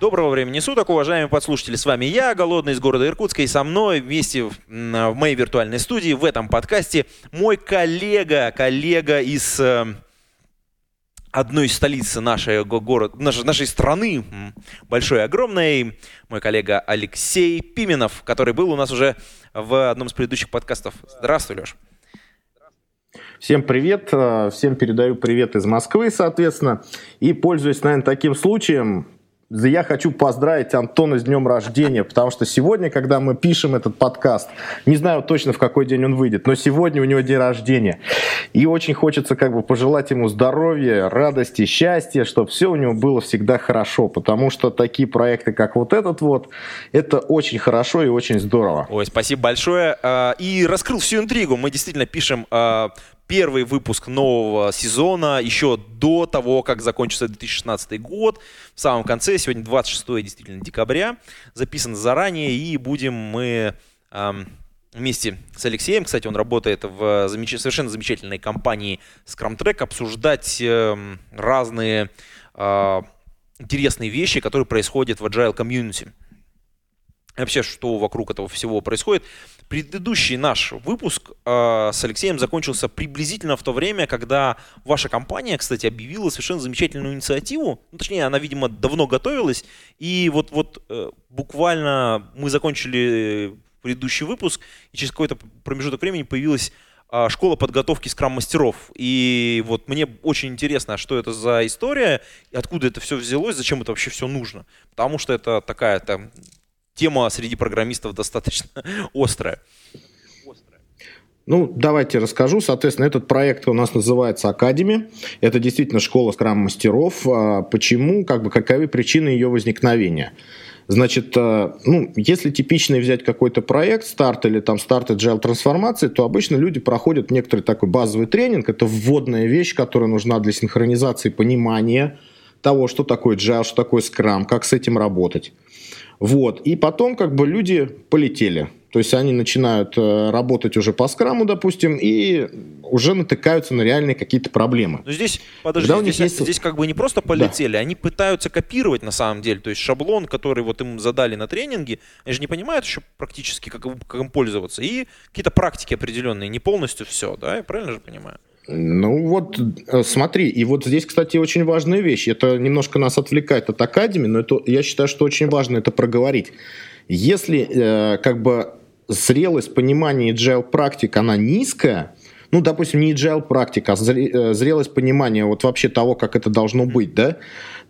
Доброго времени суток, уважаемые подслушатели. С вами я, Голодный из города Иркутска, и со мной вместе в, в моей виртуальной студии в этом подкасте мой коллега, коллега из э, одной из столиц нашей, го- город, нашей, нашей страны, большой огромной, мой коллега Алексей Пименов, который был у нас уже в одном из предыдущих подкастов. Здравствуй, Леш. Всем привет, э, всем передаю привет из Москвы, соответственно. И пользуясь, наверное, таким случаем, я хочу поздравить Антона с днем рождения, потому что сегодня, когда мы пишем этот подкаст, не знаю точно в какой день он выйдет, но сегодня у него день рождения. И очень хочется как бы пожелать ему здоровья, радости, счастья, чтобы все у него было всегда хорошо, потому что такие проекты, как вот этот вот, это очень хорошо и очень здорово. Ой, спасибо большое. А, И раскрыл всю интригу. Мы действительно пишем а, первый выпуск нового сезона еще до того, как закончится 2016 год. В самом конце, сегодня 26 действительно декабря, записан заранее, и будем мы ам, вместе с Алексеем, кстати, он работает в замеч- совершенно замечательной компании Scrum Track, обсуждать эм, разные а, интересные вещи, которые происходят в Agile Community вообще, что вокруг этого всего происходит. Предыдущий наш выпуск э, с Алексеем закончился приблизительно в то время, когда ваша компания, кстати, объявила совершенно замечательную инициативу. Ну, точнее, она, видимо, давно готовилась. И вот, вот э, буквально мы закончили предыдущий выпуск, и через какой-то промежуток времени появилась а, школа подготовки скрам-мастеров. И вот мне очень интересно, что это за история, откуда это все взялось, зачем это вообще все нужно. Потому что это такая там тема среди программистов достаточно острая. Ну, давайте расскажу. Соответственно, этот проект у нас называется Академи. Это действительно школа скрам-мастеров. А Почему? Как бы, каковы причины ее возникновения? Значит, а, ну, если типичный взять какой-то проект, старт или там старт agile трансформации, то обычно люди проходят некоторый такой базовый тренинг. Это вводная вещь, которая нужна для синхронизации понимания того, что такое agile, что такое скрам, как с этим работать. Вот. И потом как бы люди полетели. То есть они начинают э, работать уже по скраму, допустим, и уже натыкаются на реальные какие-то проблемы. Но здесь, подожди, Когда здесь, есть- здесь как бы не просто полетели, они пытаются копировать на самом деле. То есть шаблон, который вот им задали на тренинге, они же не понимают еще практически, как, как им пользоваться. И какие-то практики определенные, не полностью все, да? Я правильно же понимаю? Ну вот, э, смотри, и вот здесь, кстати, очень важная вещь. Это немножко нас отвлекает от Академии, но это, я считаю, что очень важно это проговорить. Если э, как бы зрелость понимания agile практик, она низкая, ну, допустим, не agile практика, а э, зрелость понимания вот вообще того, как это должно быть, да,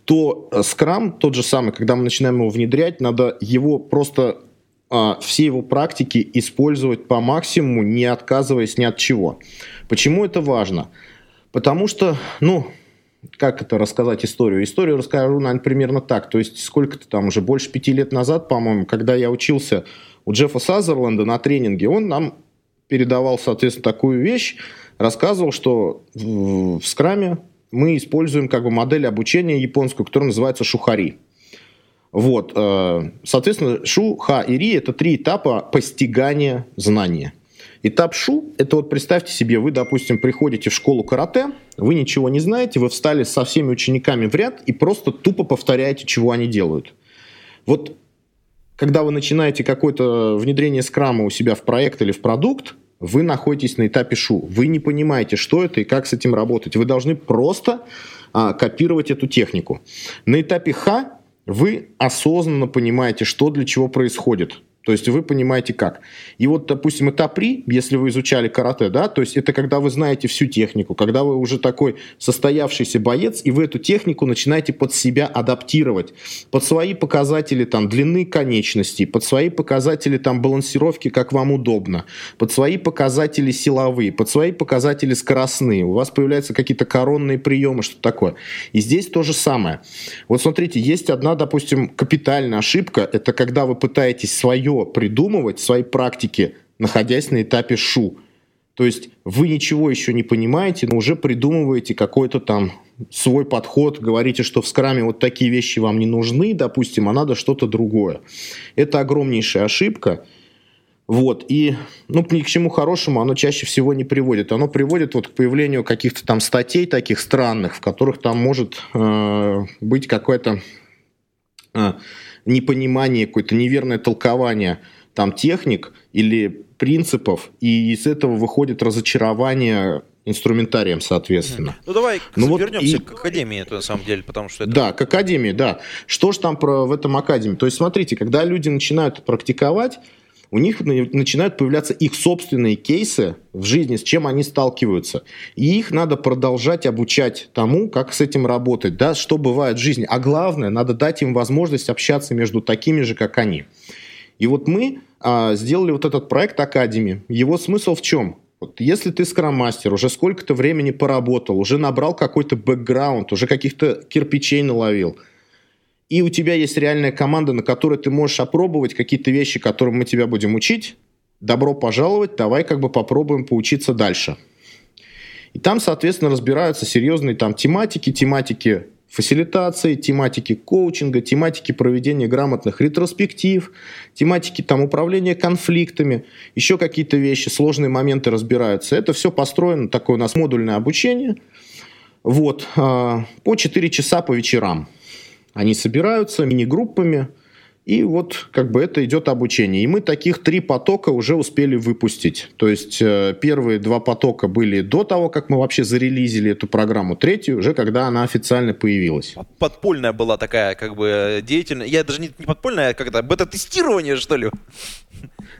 то э, Scrum тот же самый, когда мы начинаем его внедрять, надо его просто все его практики использовать по максимуму, не отказываясь ни от чего. Почему это важно? Потому что, ну, как это рассказать историю? Историю расскажу, наверное, примерно так. То есть сколько-то там уже больше пяти лет назад, по-моему, когда я учился у Джеффа Сазерленда на тренинге, он нам передавал, соответственно, такую вещь, рассказывал, что в, в скраме мы используем как бы модель обучения японскую, которая называется шухари. Вот, э, соответственно, шу, ха и ри – это три этапа постигания знания. Этап шу – это вот представьте себе, вы, допустим, приходите в школу карате, вы ничего не знаете, вы встали со всеми учениками в ряд и просто тупо повторяете, чего они делают. Вот когда вы начинаете какое-то внедрение скрама у себя в проект или в продукт, вы находитесь на этапе шу. Вы не понимаете, что это и как с этим работать. Вы должны просто а, копировать эту технику. На этапе ха вы осознанно понимаете, что для чего происходит. То есть вы понимаете как. И вот, допустим, этап ри, если вы изучали карате, да, то есть это когда вы знаете всю технику, когда вы уже такой состоявшийся боец, и вы эту технику начинаете под себя адаптировать, под свои показатели там длины конечностей, под свои показатели там балансировки, как вам удобно, под свои показатели силовые, под свои показатели скоростные. У вас появляются какие-то коронные приемы, что такое. И здесь то же самое. Вот смотрите, есть одна, допустим, капитальная ошибка, это когда вы пытаетесь свое свое придумывать, свои практики, находясь на этапе шу. То есть вы ничего еще не понимаете, но уже придумываете какой-то там свой подход, говорите, что в скраме вот такие вещи вам не нужны, допустим, а надо что-то другое. Это огромнейшая ошибка. Вот, и, ну, ни к чему хорошему оно чаще всего не приводит. Оно приводит вот к появлению каких-то там статей таких странных, в которых там может э, быть какое-то э, непонимание, какое-то неверное толкование там техник или принципов, и из этого выходит разочарование инструментарием, соответственно. Ну давай ну, вот вернемся и... к академии, это на самом деле, потому что это... Да, к академии, да. Что ж там про, в этом академии? То есть смотрите, когда люди начинают практиковать, у них начинают появляться их собственные кейсы в жизни, с чем они сталкиваются. И их надо продолжать обучать тому, как с этим работать, да, что бывает в жизни. А главное, надо дать им возможность общаться между такими же, как они. И вот мы а, сделали вот этот проект Академи. Его смысл в чем? Вот если ты скрам-мастер, уже сколько-то времени поработал, уже набрал какой-то бэкграунд, уже каких-то кирпичей наловил, и у тебя есть реальная команда, на которой ты можешь опробовать какие-то вещи, которым мы тебя будем учить, добро пожаловать, давай как бы попробуем поучиться дальше. И там, соответственно, разбираются серьезные там тематики, тематики фасилитации, тематики коучинга, тематики проведения грамотных ретроспектив, тематики там управления конфликтами, еще какие-то вещи, сложные моменты разбираются. Это все построено, такое у нас модульное обучение. Вот, а, по 4 часа по вечерам. Они собираются мини-группами, и вот как бы это идет обучение. И мы таких три потока уже успели выпустить. То есть э, первые два потока были до того, как мы вообще зарелизили эту программу. Третью уже когда она официально появилась. Подпольная была такая как бы деятельность. Я даже не, не подпольная, а когда бета-тестирование, что ли?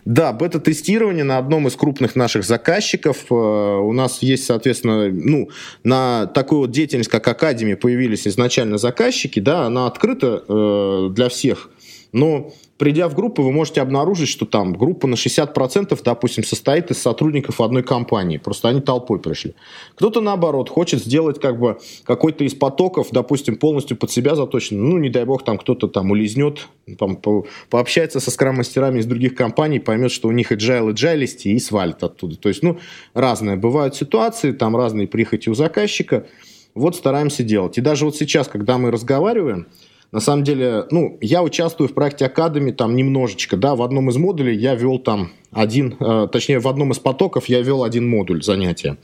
Да, бета-тестирование на одном из крупных наших заказчиков. Э, у нас есть, соответственно, ну, на такую вот деятельность, как Академи, появились изначально заказчики, да, она открыта э, для всех но придя в группу, вы можете обнаружить, что там группа на 60%, допустим, состоит из сотрудников одной компании. Просто они толпой пришли. Кто-то, наоборот, хочет сделать как бы какой-то из потоков, допустим, полностью под себя заточен. Ну, не дай бог, там кто-то там улизнет, там, по пообщается со скрам-мастерами из других компаний, поймет, что у них agile, agile и свалит оттуда. То есть, ну, разные бывают ситуации, там разные прихоти у заказчика. Вот стараемся делать. И даже вот сейчас, когда мы разговариваем, на самом деле, ну, я участвую в проекте Академи там немножечко, да, в одном из модулей я вел там один, э, точнее, в одном из потоков я вел один модуль занятия.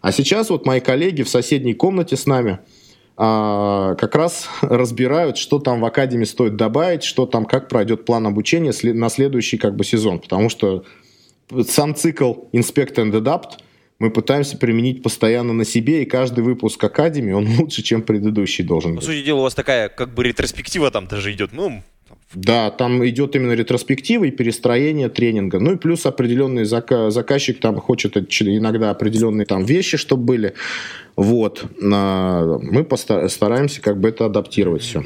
А сейчас вот мои коллеги в соседней комнате с нами э, как раз разбирают, что там в Академии стоит добавить, что там, как пройдет план обучения на следующий как бы сезон, потому что сам цикл Inspect and Adapt – мы пытаемся применить постоянно на себе, и каждый выпуск Академии, он лучше, чем предыдущий должен быть. По сути дела, у вас такая как бы ретроспектива там даже идет, ну, да, там идет именно ретроспектива и перестроение тренинга. Ну и плюс определенный зака- заказчик там хочет иногда определенные там вещи, чтобы были. Вот. Мы постараемся как бы это адаптировать все.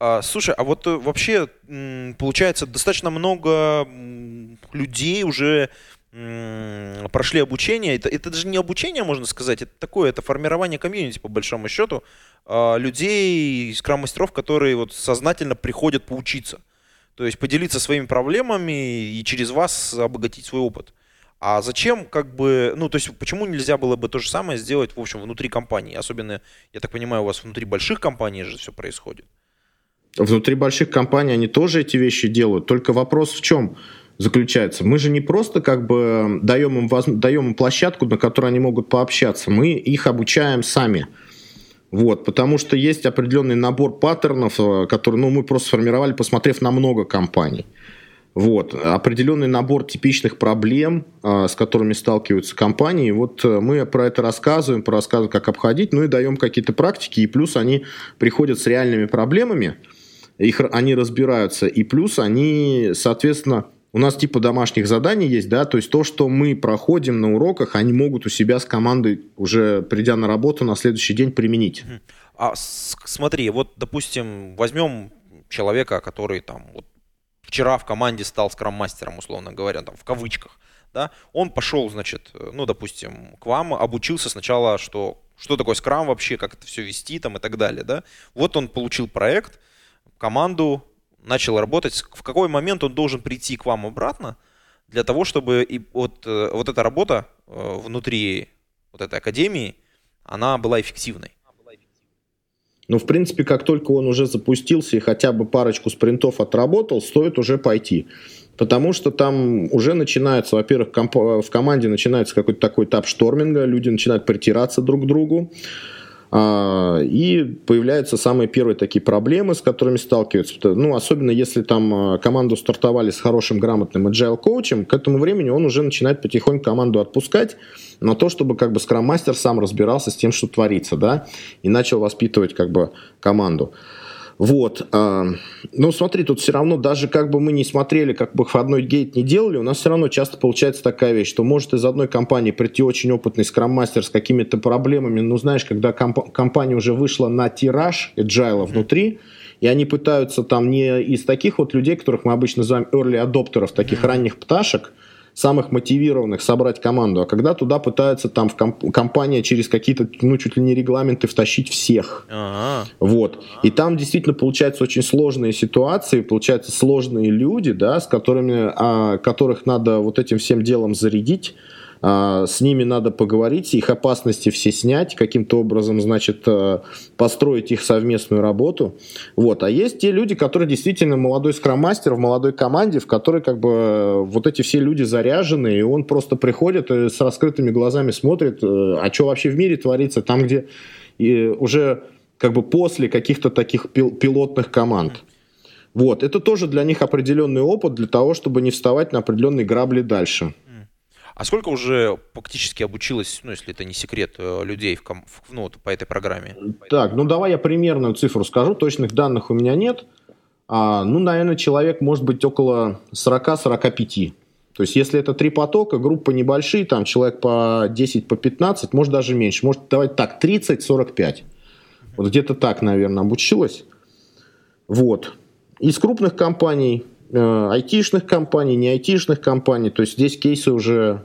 А, слушай, а вот э, вообще получается достаточно много людей уже прошли обучение. Это, это даже не обучение, можно сказать, это такое, это формирование комьюнити, по большому счету, а, людей, скрам-мастеров, которые вот сознательно приходят поучиться. То есть поделиться своими проблемами и через вас обогатить свой опыт. А зачем, как бы, ну, то есть, почему нельзя было бы то же самое сделать, в общем, внутри компании? Особенно, я так понимаю, у вас внутри больших компаний же все происходит. Внутри больших компаний они тоже эти вещи делают. Только вопрос в чем? Заключается. Мы же не просто как бы даем им, даем им площадку, на которой они могут пообщаться, мы их обучаем сами. Вот, потому что есть определенный набор паттернов, э, которые ну, мы просто сформировали, посмотрев на много компаний. Вот, определенный набор типичных проблем, э, с которыми сталкиваются компании. Вот э, мы про это рассказываем, про рассказываем, как обходить, ну и даем какие-то практики, и плюс они приходят с реальными проблемами, их, они разбираются, и плюс они, соответственно, у нас типа домашних заданий есть, да, то есть то, что мы проходим на уроках, они могут у себя с командой, уже придя на работу, на следующий день применить. А смотри, вот, допустим, возьмем человека, который там вот вчера в команде стал скрам-мастером, условно говоря, там в кавычках, да, он пошел, значит, ну, допустим, к вам, обучился сначала, что, что такое скрам вообще, как это все вести там и так далее, да. Вот он получил проект, команду, начал работать, в какой момент он должен прийти к вам обратно, для того, чтобы и вот, э, вот эта работа э, внутри вот этой академии, она была эффективной? Ну, в принципе, как только он уже запустился и хотя бы парочку спринтов отработал, стоит уже пойти. Потому что там уже начинается, во-первых, в команде начинается какой-то такой этап шторминга, люди начинают притираться друг к другу. А, и появляются самые первые такие проблемы, с которыми сталкиваются. Ну, особенно если там а, команду стартовали с хорошим, грамотным agile коучем, к этому времени он уже начинает потихоньку команду отпускать на то, чтобы как бы скрам-мастер сам разбирался с тем, что творится, да, и начал воспитывать как бы команду. Вот. А, ну, смотри, тут все равно, даже как бы мы не смотрели, как бы входной гейт не делали, у нас все равно часто получается такая вещь, что может из одной компании прийти очень опытный скрам-мастер с какими-то проблемами, ну, знаешь, когда комп- компания уже вышла на тираж agile внутри, и они пытаются там не из таких вот людей, которых мы обычно называем early адоптеров, таких mm-hmm. ранних пташек, самых мотивированных собрать команду, а когда туда пытаются там в комп- компания через какие-то, ну, чуть ли не регламенты втащить всех. Ага. Вот. И там действительно получаются очень сложные ситуации, получаются сложные люди, да, с которыми, а, которых надо вот этим всем делом зарядить, с ними надо поговорить, их опасности все снять, каким-то образом, значит, э, построить их совместную работу. Вот. А есть те люди, которые действительно молодой скроммастер в молодой команде, в которой как бы вот эти все люди заряжены, и он просто приходит и с раскрытыми глазами смотрит, э, а что вообще в мире творится, там, где уже как бы после каких-то таких пилотных команд. Вот, это тоже для них определенный опыт для того, чтобы не вставать на определенные грабли дальше. А сколько уже фактически обучилось, ну, если это не секрет, э, людей в, в, ну, по этой программе? Так, ну давай я примерную цифру скажу. Точных данных у меня нет. А, ну, наверное, человек может быть около 40-45. То есть, если это три потока, группа небольшие, там человек по 10, по 15, может даже меньше. Может, давайте так, 30-45. Вот где-то так, наверное, обучилась. Вот. Из крупных компаний айтишных компаний, не айтишных компаний. То есть здесь кейсы уже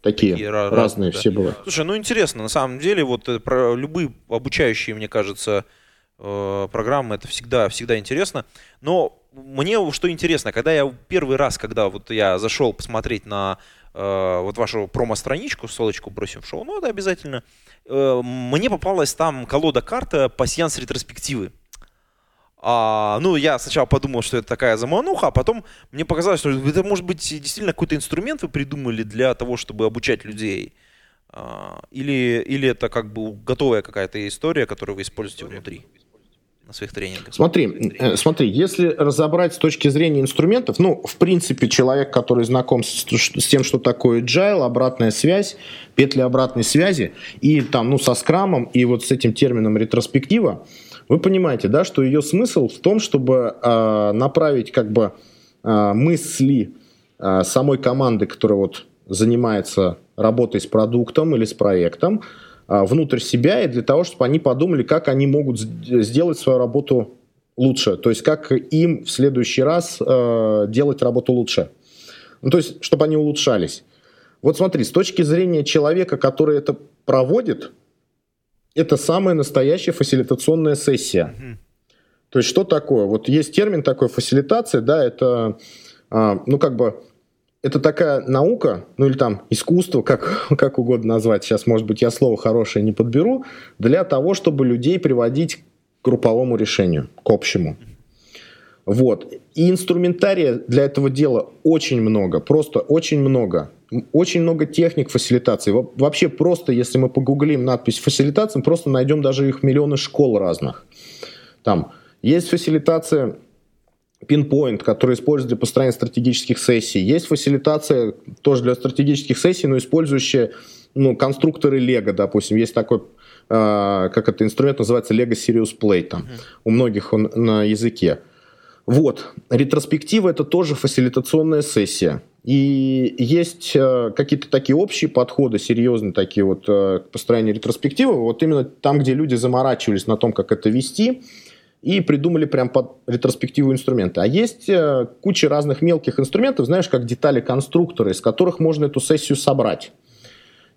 такие, такие разные, разные да. все бывают. Слушай, ну интересно, на самом деле, вот э, про любые обучающие, мне кажется, э, программы, это всегда, всегда интересно. Но мне что интересно, когда я первый раз, когда вот я зашел посмотреть на вот вашу промо-страничку, ссылочку бросим в шоу, ну это обязательно, мне попалась там колода карта пассианс ретроспективы. А, ну, я сначала подумал, что это такая замануха, а потом мне показалось, что это может быть действительно какой-то инструмент вы придумали для того, чтобы обучать людей. А, или, или это как бы готовая какая-то история, которую вы используете внутри на своих тренингах? Смотри, э, смотри, если разобрать с точки зрения инструментов, ну, в принципе, человек, который знаком с, с тем, что такое agile, обратная связь, петли обратной связи, и там, ну, со скрамом, и вот с этим термином ретроспектива, вы понимаете, да, что ее смысл в том, чтобы э, направить как бы э, мысли э, самой команды, которая вот занимается работой с продуктом или с проектом, внутрь себя и для того, чтобы они подумали, как они могут сделать свою работу лучше, то есть как им в следующий раз э, делать работу лучше. Ну, то есть, чтобы они улучшались. Вот смотри, с точки зрения человека, который это проводит, это самая настоящая фасилитационная сессия. То есть что такое? Вот есть термин такой фасилитация, да, это, а, ну как бы, это такая наука, ну или там искусство, как, как угодно назвать, сейчас, может быть, я слово хорошее не подберу, для того, чтобы людей приводить к групповому решению, к общему. Вот. И инструментария для этого дела очень много, просто очень много очень много техник фасилитации. Вообще просто, если мы погуглим надпись фасилитация, просто найдем даже их миллионы школ разных. Там есть фасилитация Pinpoint, который используется для построения стратегических сессий. Есть фасилитация тоже для стратегических сессий, но использующая ну, конструкторы Lego, допустим. Есть такой, э, как это инструмент называется, Lego Serious Play. Там. Mm-hmm. У многих он на языке. Вот. Ретроспектива – это тоже фасилитационная сессия. И есть э, какие-то такие общие подходы, серьезные такие вот э, к построению ретроспективы, вот именно там, где люди заморачивались на том, как это вести, и придумали прям под ретроспективу инструменты. А есть э, куча разных мелких инструментов, знаешь, как детали конструктора, из которых можно эту сессию собрать.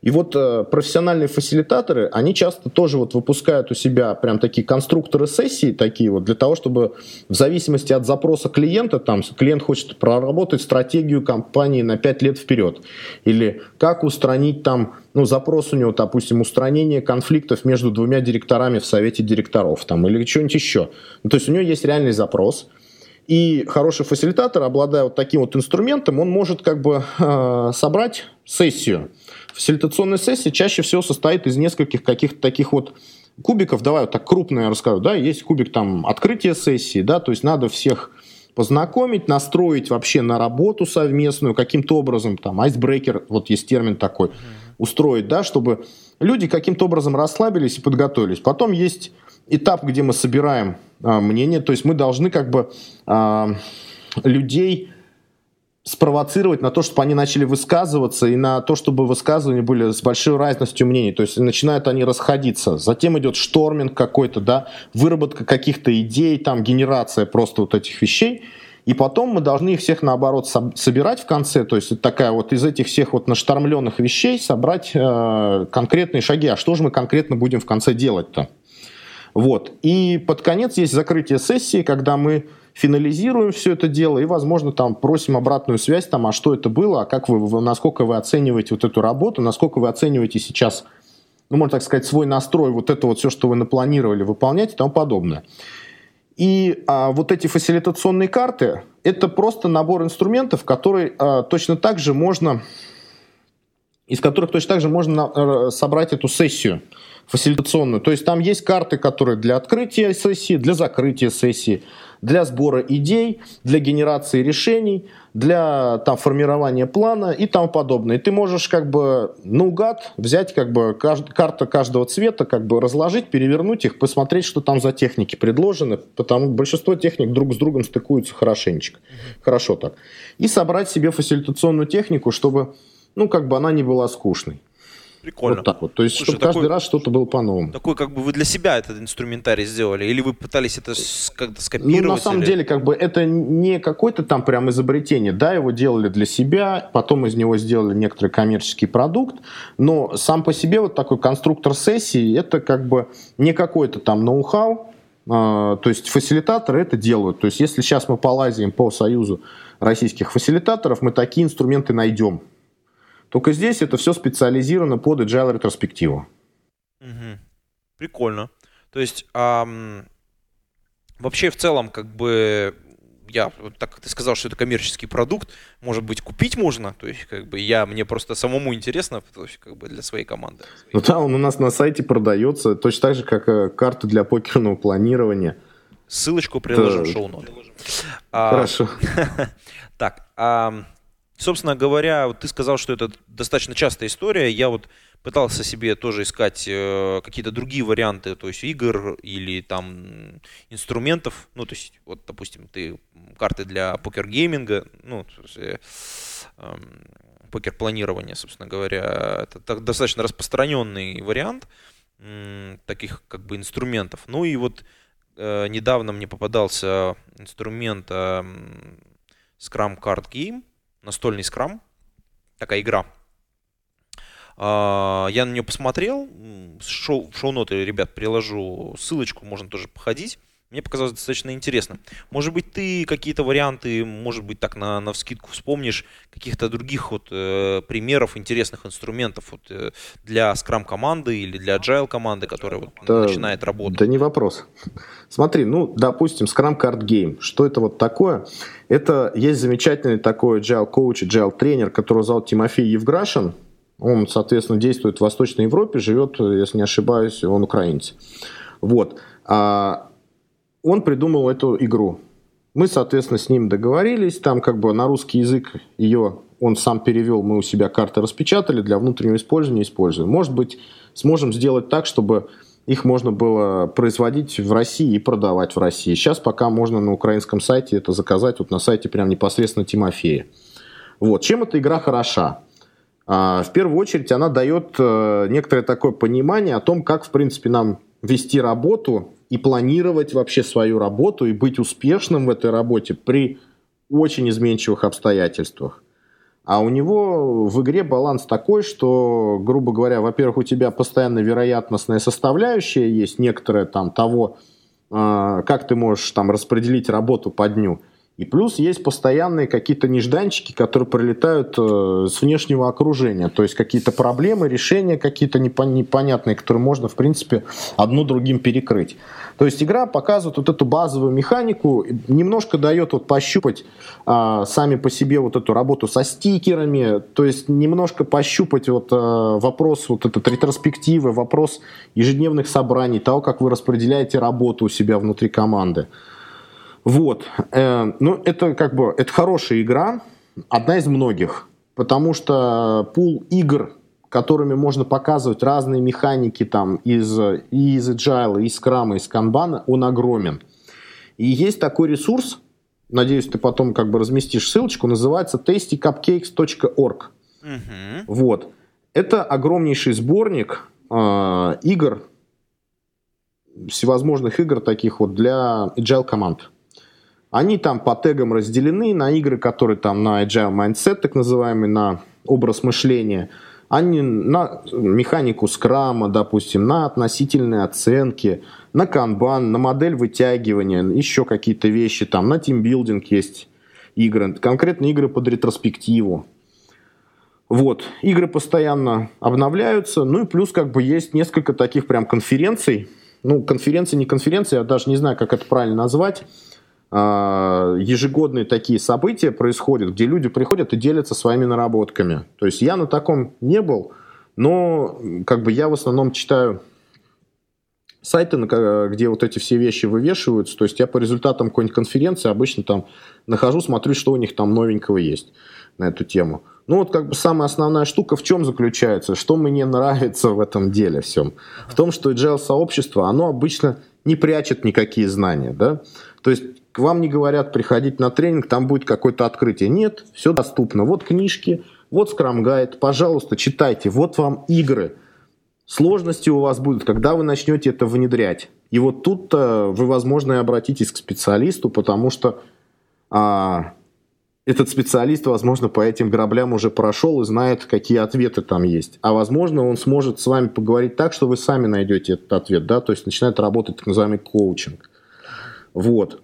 И вот э, профессиональные фасилитаторы, они часто тоже вот выпускают у себя прям такие конструкторы сессий, такие вот, для того, чтобы в зависимости от запроса клиента, там, клиент хочет проработать стратегию компании на 5 лет вперед, или как устранить там, ну, запрос у него, допустим, устранение конфликтов между двумя директорами в совете директоров, там, или что-нибудь еще. Ну, то есть у него есть реальный запрос, и хороший фасилитатор, обладая вот таким вот инструментом, он может как бы э, собрать сессию. Фасилитационная сессия чаще всего состоит из нескольких каких-то таких вот кубиков. Давай вот так крупно я расскажу. Да, есть кубик там открытия сессии, да, то есть надо всех познакомить, настроить вообще на работу совместную, каким-то образом, там, айсбрейкер, вот есть термин такой, устроить, да, чтобы люди каким-то образом расслабились и подготовились. Потом есть этап, где мы собираем а, мнение, то есть мы должны как бы а, людей спровоцировать на то, чтобы они начали высказываться и на то, чтобы высказывания были с большой разностью мнений. То есть начинают они расходиться. Затем идет шторминг какой-то, да, выработка каких-то идей, там генерация просто вот этих вещей. И потом мы должны их всех, наоборот, собирать в конце. То есть такая вот из этих всех вот наштормленных вещей собрать э, конкретные шаги. А что же мы конкретно будем в конце делать-то? Вот. И под конец есть закрытие сессии, когда мы финализируем все это дело и, возможно, там просим обратную связь, там, а что это было, а как вы, насколько вы оцениваете вот эту работу, насколько вы оцениваете сейчас, ну, можно так сказать, свой настрой, вот это вот все, что вы напланировали выполнять и тому подобное. И а, вот эти фасилитационные карты – это просто набор инструментов, который а, точно так же можно, из которых точно так же можно а, собрать эту сессию – фасилитационную. То есть там есть карты, которые для открытия сессии, для закрытия сессии, для сбора идей, для генерации решений, для там, формирования плана и тому подобное. И ты можешь как бы наугад взять как бы кажд... карта каждого цвета, как бы разложить, перевернуть их, посмотреть, что там за техники предложены, потому большинство техник друг с другом стыкуются хорошенечко. Mm-hmm. Хорошо так. И собрать себе фасилитационную технику, чтобы ну, как бы она не была скучной. Прикольно. Вот так вот. То есть, Слушай, чтобы такой, каждый раз что-то было по-новому. Такой, как бы вы для себя этот инструментарий сделали, или вы пытались это как-то скопировать? Ну, на самом или... деле, как бы это не какое-то там прям изобретение. Да, его делали для себя, потом из него сделали некоторый коммерческий продукт, но сам по себе вот такой конструктор сессии, это как бы не какой-то там ноу-хау, а, то есть фасилитаторы это делают. То есть если сейчас мы полазим по союзу российских фасилитаторов, мы такие инструменты найдем. Только здесь это все специализировано под agile ретроспективу. Угу. Прикольно. То есть ам, вообще в целом как бы я, так как ты сказал, что это коммерческий продукт, может быть, купить можно, то есть, как бы, я, мне просто самому интересно, то есть, как бы, для своей команды. Ну да, он у нас на сайте продается, точно так же, как э, карты для покерного планирования. Ссылочку приложим да. в шоу-ноты. Хорошо. Так, Собственно говоря, вот ты сказал, что это достаточно частая история. Я вот пытался себе тоже искать э, какие-то другие варианты, то есть игр или там инструментов. Ну, то есть, вот, допустим, ты карты для покер-гейминга, ну, э, э, покер-планирования, собственно говоря, это так, достаточно распространенный вариант э, таких как бы инструментов. Ну и вот э, недавно мне попадался инструмент э, Scrum Card Game, настольный скрам, такая игра. А, я на нее посмотрел, в шоу-ноты, ребят, приложу ссылочку, можно тоже походить. Мне показалось достаточно интересно. Может быть, ты какие-то варианты, может быть, так на, на вскидку вспомнишь каких-то других вот э, примеров интересных инструментов вот, э, для Scrum команды или для Agile команды, которая вот, да, начинает работать. Да не вопрос. Смотри, ну, допустим, Scrum Card Game. Что это вот такое? Это есть замечательный такой Agile коуч, Agile тренер, которого зовут Тимофей Евграшин. Он, соответственно, действует в Восточной Европе, живет, если не ошибаюсь, он украинец. Вот. А он придумал эту игру. Мы, соответственно, с ним договорились, там как бы на русский язык ее он сам перевел, мы у себя карты распечатали, для внутреннего использования используем. Может быть, сможем сделать так, чтобы их можно было производить в России и продавать в России. Сейчас пока можно на украинском сайте это заказать, вот на сайте прям непосредственно Тимофея. Вот. Чем эта игра хороша? А, в первую очередь она дает э, некоторое такое понимание о том, как, в принципе, нам вести работу и планировать вообще свою работу и быть успешным в этой работе при очень изменчивых обстоятельствах. А у него в игре баланс такой, что, грубо говоря, во-первых, у тебя постоянно вероятностная составляющая есть, некоторая там того, а, как ты можешь там распределить работу по дню. И плюс есть постоянные какие-то нежданчики, которые прилетают э, с внешнего окружения. То есть какие-то проблемы, решения какие-то непонятные, которые можно, в принципе, одну другим перекрыть. То есть игра показывает вот эту базовую механику, немножко дает вот пощупать а, сами по себе вот эту работу со стикерами, то есть немножко пощупать вот а, вопрос вот этот ретроспективы, вопрос ежедневных собраний, того, как вы распределяете работу у себя внутри команды. Вот. Э, ну, это как бы, это хорошая игра, одна из многих, потому что пул игр, которыми можно показывать разные механики там из, и из Agile, и из Scrum, и из Kanban, он огромен. И есть такой ресурс, надеюсь, ты потом как бы разместишь ссылочку, называется tastycupcakes.org. Угу. Вот. Это огромнейший сборник э, игр, всевозможных игр таких вот для agile команд. Они там по тегам разделены на игры, которые там на agile mindset, так называемый, на образ мышления, они на механику скрама, допустим, на относительные оценки, на канбан, на модель вытягивания, еще какие-то вещи там, на тимбилдинг есть игры, конкретно игры под ретроспективу. Вот, игры постоянно обновляются, ну и плюс как бы есть несколько таких прям конференций, ну, конференции, не конференции, я даже не знаю, как это правильно назвать, ежегодные такие события происходят, где люди приходят и делятся своими наработками. То есть я на таком не был, но как бы я в основном читаю сайты, где вот эти все вещи вывешиваются. То есть я по результатам какой-нибудь конференции обычно там нахожу, смотрю, что у них там новенького есть на эту тему. Ну вот как бы самая основная штука в чем заключается, что мне нравится в этом деле всем. В том, что agile сообщество, оно обычно не прячет никакие знания, да. То есть к вам не говорят приходить на тренинг, там будет какое-то открытие. Нет, все доступно. Вот книжки, вот Guide, пожалуйста, читайте. Вот вам игры. Сложности у вас будут, когда вы начнете это внедрять. И вот тут-то вы, возможно, и обратитесь к специалисту, потому что а, этот специалист, возможно, по этим граблям уже прошел и знает, какие ответы там есть. А возможно, он сможет с вами поговорить так, что вы сами найдете этот ответ, да, то есть начинает работать так называемый коучинг. Вот.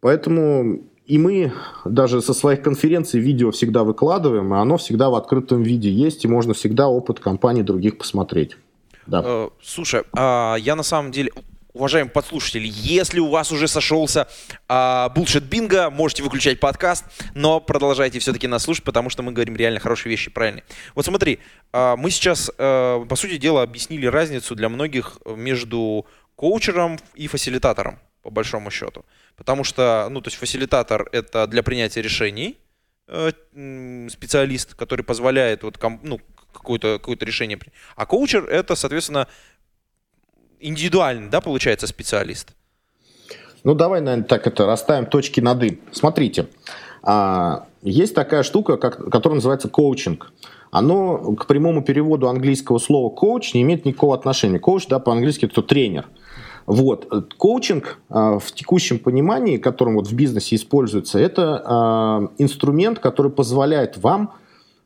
Поэтому и мы даже со своих конференций видео всегда выкладываем, и оно всегда в открытом виде есть, и можно всегда опыт компаний других посмотреть. Да. Э, слушай, а я на самом деле, уважаемые подслушатели, если у вас уже сошелся а, bullshit бинго, можете выключать подкаст, но продолжайте все-таки нас слушать, потому что мы говорим реально хорошие вещи, правильные. Вот смотри, а, мы сейчас, а, по сути дела, объяснили разницу для многих между коучером и фасилитатором, по большому счету. Потому что, ну, то есть фасилитатор — это для принятия решений э, специалист, который позволяет вот, ну, какое-то какое решение. А коучер — это, соответственно, индивидуальный, да, получается, специалист. Ну, давай, наверное, так это расставим точки над «и». Смотрите, а, есть такая штука, которая называется коучинг. Оно к прямому переводу английского слова коуч не имеет никакого отношения. Коуч, да, по-английски это тренер. Вот. Коучинг а, в текущем понимании, которым вот в бизнесе используется, это а, инструмент, который позволяет вам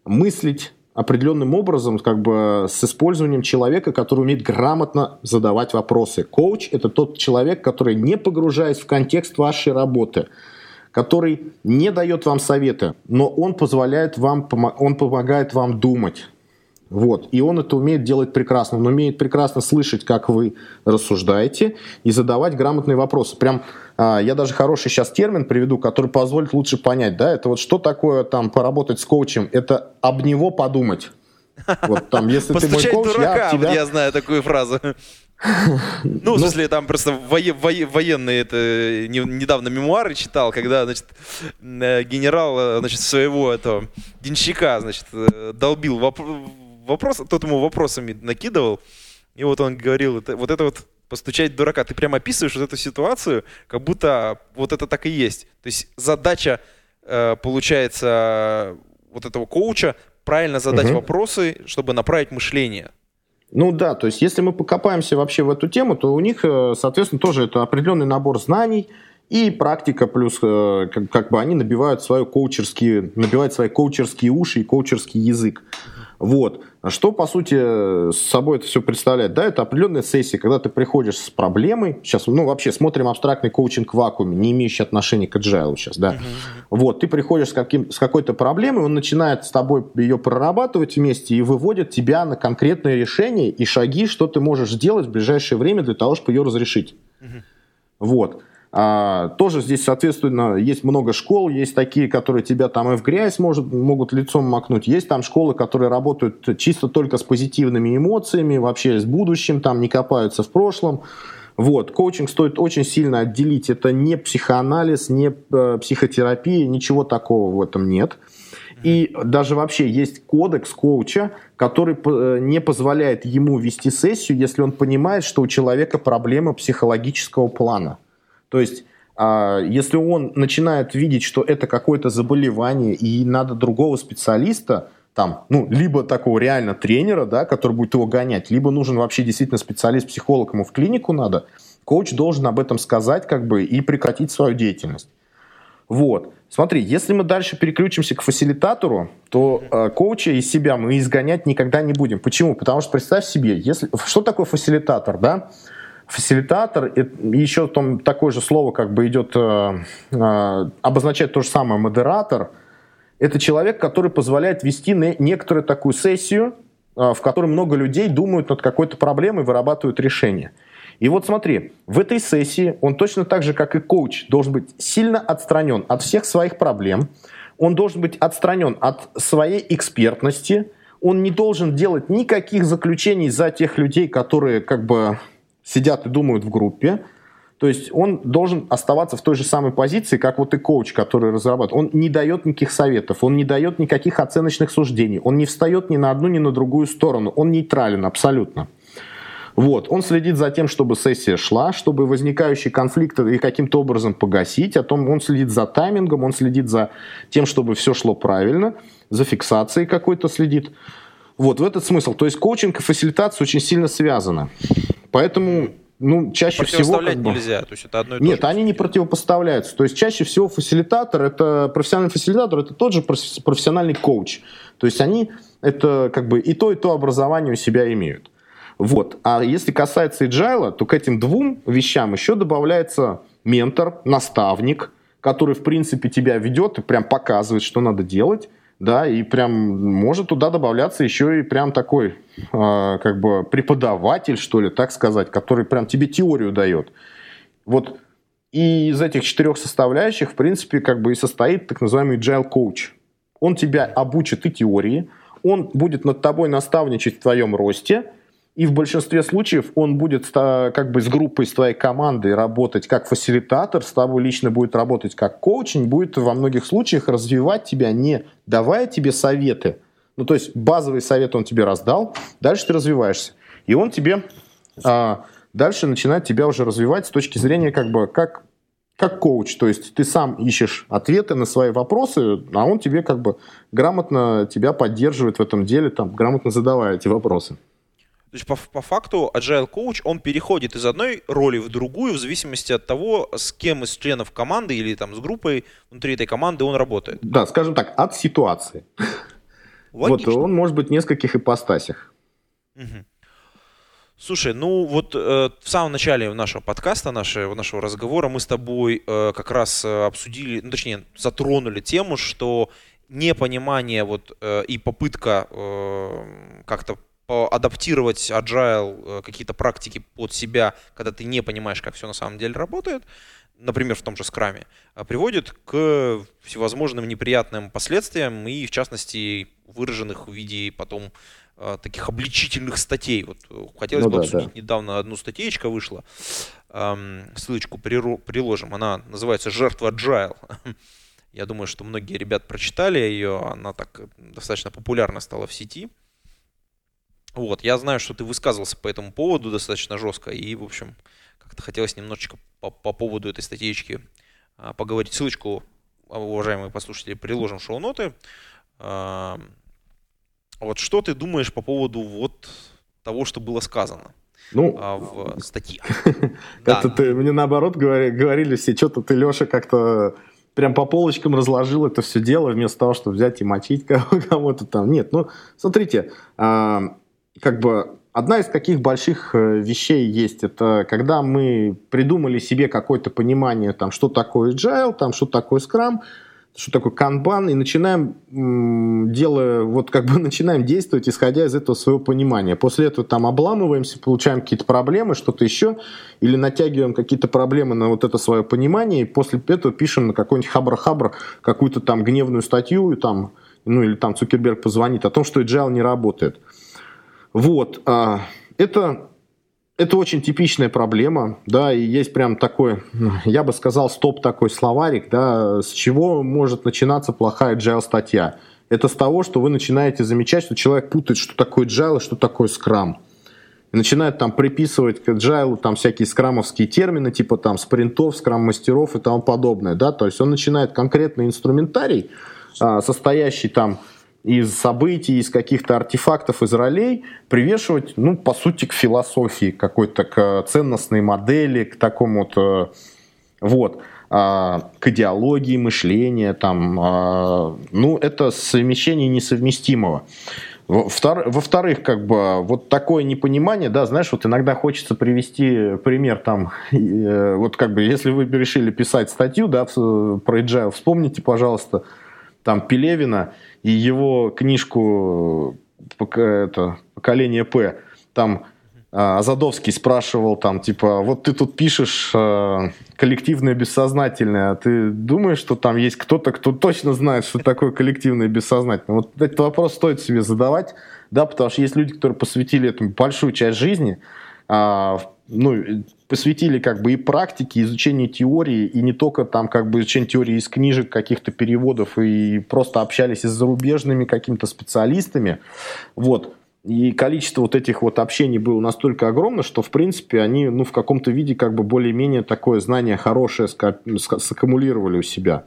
мыслить определенным образом, как бы с использованием человека, который умеет грамотно задавать вопросы. Коуч – это тот человек, который, не погружаясь в контекст вашей работы, который не дает вам советы, но он позволяет вам, он помогает вам думать. Вот. И он это умеет делать прекрасно. Он умеет прекрасно слышать, как вы рассуждаете, и задавать грамотные вопросы. Прям а, я даже хороший сейчас термин приведу, который позволит лучше понять. Да? Это вот что такое там поработать с коучем? Это об него подумать. Вот там, если ты мой коуч, дурака, я, тебя... я знаю такую фразу. Ну, в ну, смысле, там просто военные, это недавно мемуары читал, когда, значит, э, генерал, э, значит, своего этого денщика, значит, э, долбил вопрос, тот ему вопросами накидывал, и вот он говорил, это, вот это вот постучать дурака. Ты прямо описываешь вот эту ситуацию, как будто вот это так и есть. То есть задача, э, получается, вот этого коуча правильно задать угу. вопросы, чтобы направить мышление. Ну да, то есть если мы покопаемся вообще в эту тему, то у них, э, соответственно, тоже это определенный набор знаний, И практика плюс, э, как, как бы они набивают, свою коучерские, набивают свои коучерские уши и коучерский язык. Вот. Что, по сути, с собой это все представляет? Да, это определенная сессия, когда ты приходишь с проблемой. Сейчас, ну, вообще, смотрим абстрактный коучинг в вакууме, не имеющий отношения к agile сейчас, да. Uh-huh. Вот, ты приходишь с, каким, с какой-то проблемой, он начинает с тобой ее прорабатывать вместе и выводит тебя на конкретное решение и шаги, что ты можешь сделать в ближайшее время для того, чтобы ее разрешить. Uh-huh. Вот. А, тоже здесь, соответственно, есть много школ, есть такие, которые тебя там и в грязь может, могут лицом макнуть, есть там школы, которые работают чисто только с позитивными эмоциями, вообще с будущим, там не копаются в прошлом. Вот, коучинг стоит очень сильно отделить. Это не психоанализ, не э, психотерапия, ничего такого в этом нет. И даже вообще есть кодекс коуча, который э, не позволяет ему вести сессию, если он понимает, что у человека проблема психологического плана. То есть а, если он начинает видеть, что это какое-то заболевание и надо другого специалиста, там, ну, либо такого реально тренера, да, который будет его гонять, либо нужен вообще действительно специалист-психолог, ему в клинику надо, коуч должен об этом сказать как бы и прекратить свою деятельность. Вот. Смотри, если мы дальше переключимся к фасилитатору, то э, коуча из себя мы изгонять никогда не будем. Почему? Потому что представь себе, если что такое фасилитатор, да? Фасилитатор, еще там такое же слово как бы идет, э, э, обозначает то же самое модератор. Это человек, который позволяет вести некоторую такую сессию, э, в которой много людей думают над какой-то проблемой, вырабатывают решение. И вот смотри, в этой сессии он точно так же, как и коуч, должен быть сильно отстранен от всех своих проблем, он должен быть отстранен от своей экспертности, он не должен делать никаких заключений за тех людей, которые как бы сидят и думают в группе. То есть он должен оставаться в той же самой позиции, как вот и коуч, который разрабатывает. Он не дает никаких советов, он не дает никаких оценочных суждений, он не встает ни на одну, ни на другую сторону, он нейтрален абсолютно. Вот. Он следит за тем, чтобы сессия шла, чтобы возникающие конфликты и каким-то образом погасить. О том, он следит за таймингом, он следит за тем, чтобы все шло правильно, за фиксацией какой-то следит. Вот, в этот смысл. То есть коучинг и фасилитация очень сильно связаны. Поэтому ну, чаще всего... Как бы... нельзя, то есть это одно и Нет, то же. они не противопоставляются. То есть чаще всего фасилитатор, это профессиональный фасилитатор, это тот же профессиональный коуч. То есть они это как бы и то, и то образование у себя имеют. Вот. А если касается agile, то к этим двум вещам еще добавляется ментор, наставник, который, в принципе, тебя ведет и прям показывает, что надо делать да, и прям может туда добавляться еще и прям такой, э, как бы преподаватель, что ли, так сказать, который прям тебе теорию дает. Вот и из этих четырех составляющих, в принципе, как бы и состоит так называемый agile coach. Он тебя обучит и теории, он будет над тобой наставничать в твоем росте, и в большинстве случаев он будет как бы с группой, с твоей командой работать как фасилитатор, с тобой лично будет работать как коучинг, будет во многих случаях развивать тебя, не давая тебе советы. Ну, то есть базовый совет он тебе раздал, дальше ты развиваешься. И он тебе а, дальше начинает тебя уже развивать с точки зрения как бы как как коуч, то есть ты сам ищешь ответы на свои вопросы, а он тебе как бы грамотно тебя поддерживает в этом деле, там, грамотно задавая эти вопросы. То есть по, по факту Agile Coach, он переходит из одной роли в другую в зависимости от того, с кем из членов команды или там с группой внутри этой команды он работает. Да, скажем так, от ситуации. Логично. Вот он может быть в нескольких ипостасях. Угу. Слушай, ну вот э, в самом начале нашего подкаста, нашего, нашего разговора мы с тобой э, как раз э, обсудили, ну точнее затронули тему, что непонимание вот э, и попытка э, как-то адаптировать agile, э, какие-то практики под себя, когда ты не понимаешь, как все на самом деле работает, например, в том же скраме, а, приводит к всевозможным неприятным последствиям и, в частности, выраженных в виде потом а, таких обличительных статей. Вот э, хотелось ну, бы да, обсудить да. недавно одну статейка вышла, ссылочку приложим, она называется «Жертва agile». Я думаю, что многие ребят прочитали ее, она так достаточно популярна стала в сети. Вот, я знаю, что ты высказывался по этому поводу достаточно жестко, и, в общем, как-то хотелось немножечко по, по поводу этой статьечки а, поговорить. Ссылочку, а, уважаемые послушатели, приложим шоу-ноты. А, вот что ты думаешь по поводу вот того, что было сказано? ну, а, в статье. Как-то ты мне наоборот говорили все, что-то ты, Леша, как-то прям по полочкам разложил это все дело, вместо того, чтобы взять и мочить кого-то там. Нет, ну, смотрите, а, как бы одна из каких больших э, вещей есть, это когда мы придумали себе какое-то понимание, там, что такое agile, там, что такое Scrum, что такое канбан, и начинаем, делая, вот как бы начинаем действовать, исходя из этого своего понимания. После этого там обламываемся, получаем какие-то проблемы, что-то еще, или натягиваем какие-то проблемы на вот это свое понимание, и после этого пишем на какой-нибудь хабр-хабр какую-то там гневную статью, и там, ну или там Цукерберг позвонит о том, что agile не работает. Вот. А, это это очень типичная проблема, да, и есть прям такой, я бы сказал, стоп такой словарик, да, с чего может начинаться плохая agile статья. Это с того, что вы начинаете замечать, что человек путает, что такое agile и что такое Scrum. И начинает там приписывать к agile там всякие скрамовские термины, типа там спринтов, скрам-мастеров и тому подобное, да, то есть он начинает конкретный инструментарий, а, состоящий там из событий, из каких-то артефактов, из ролей привешивать, ну, по сути, к философии какой-то, к ценностной модели, к такому вот, э, вот а, к идеологии мышления, там, а, ну, это совмещение несовместимого. Во-вторых, как бы вот такое непонимание, да, знаешь, вот иногда хочется привести пример там, э, вот как бы если вы решили писать статью, да, про agile, вспомните, пожалуйста, там Пелевина и его книжку это, «Поколение П». Там а, Азадовский спрашивал там, типа, вот ты тут пишешь э, коллективное бессознательное, а ты думаешь, что там есть кто-то, кто точно знает, что такое коллективное бессознательное? Вот этот вопрос стоит себе задавать, да, потому что есть люди, которые посвятили этому большую часть жизни, а, ну, посвятили как бы и практике, изучению теории, и не только там как бы изучение теории из книжек, каких-то переводов, и просто общались и с зарубежными какими-то специалистами. Вот. И количество вот этих вот общений было настолько огромно, что, в принципе, они ну, в каком-то виде как бы более-менее такое знание хорошее саккумулировали у себя.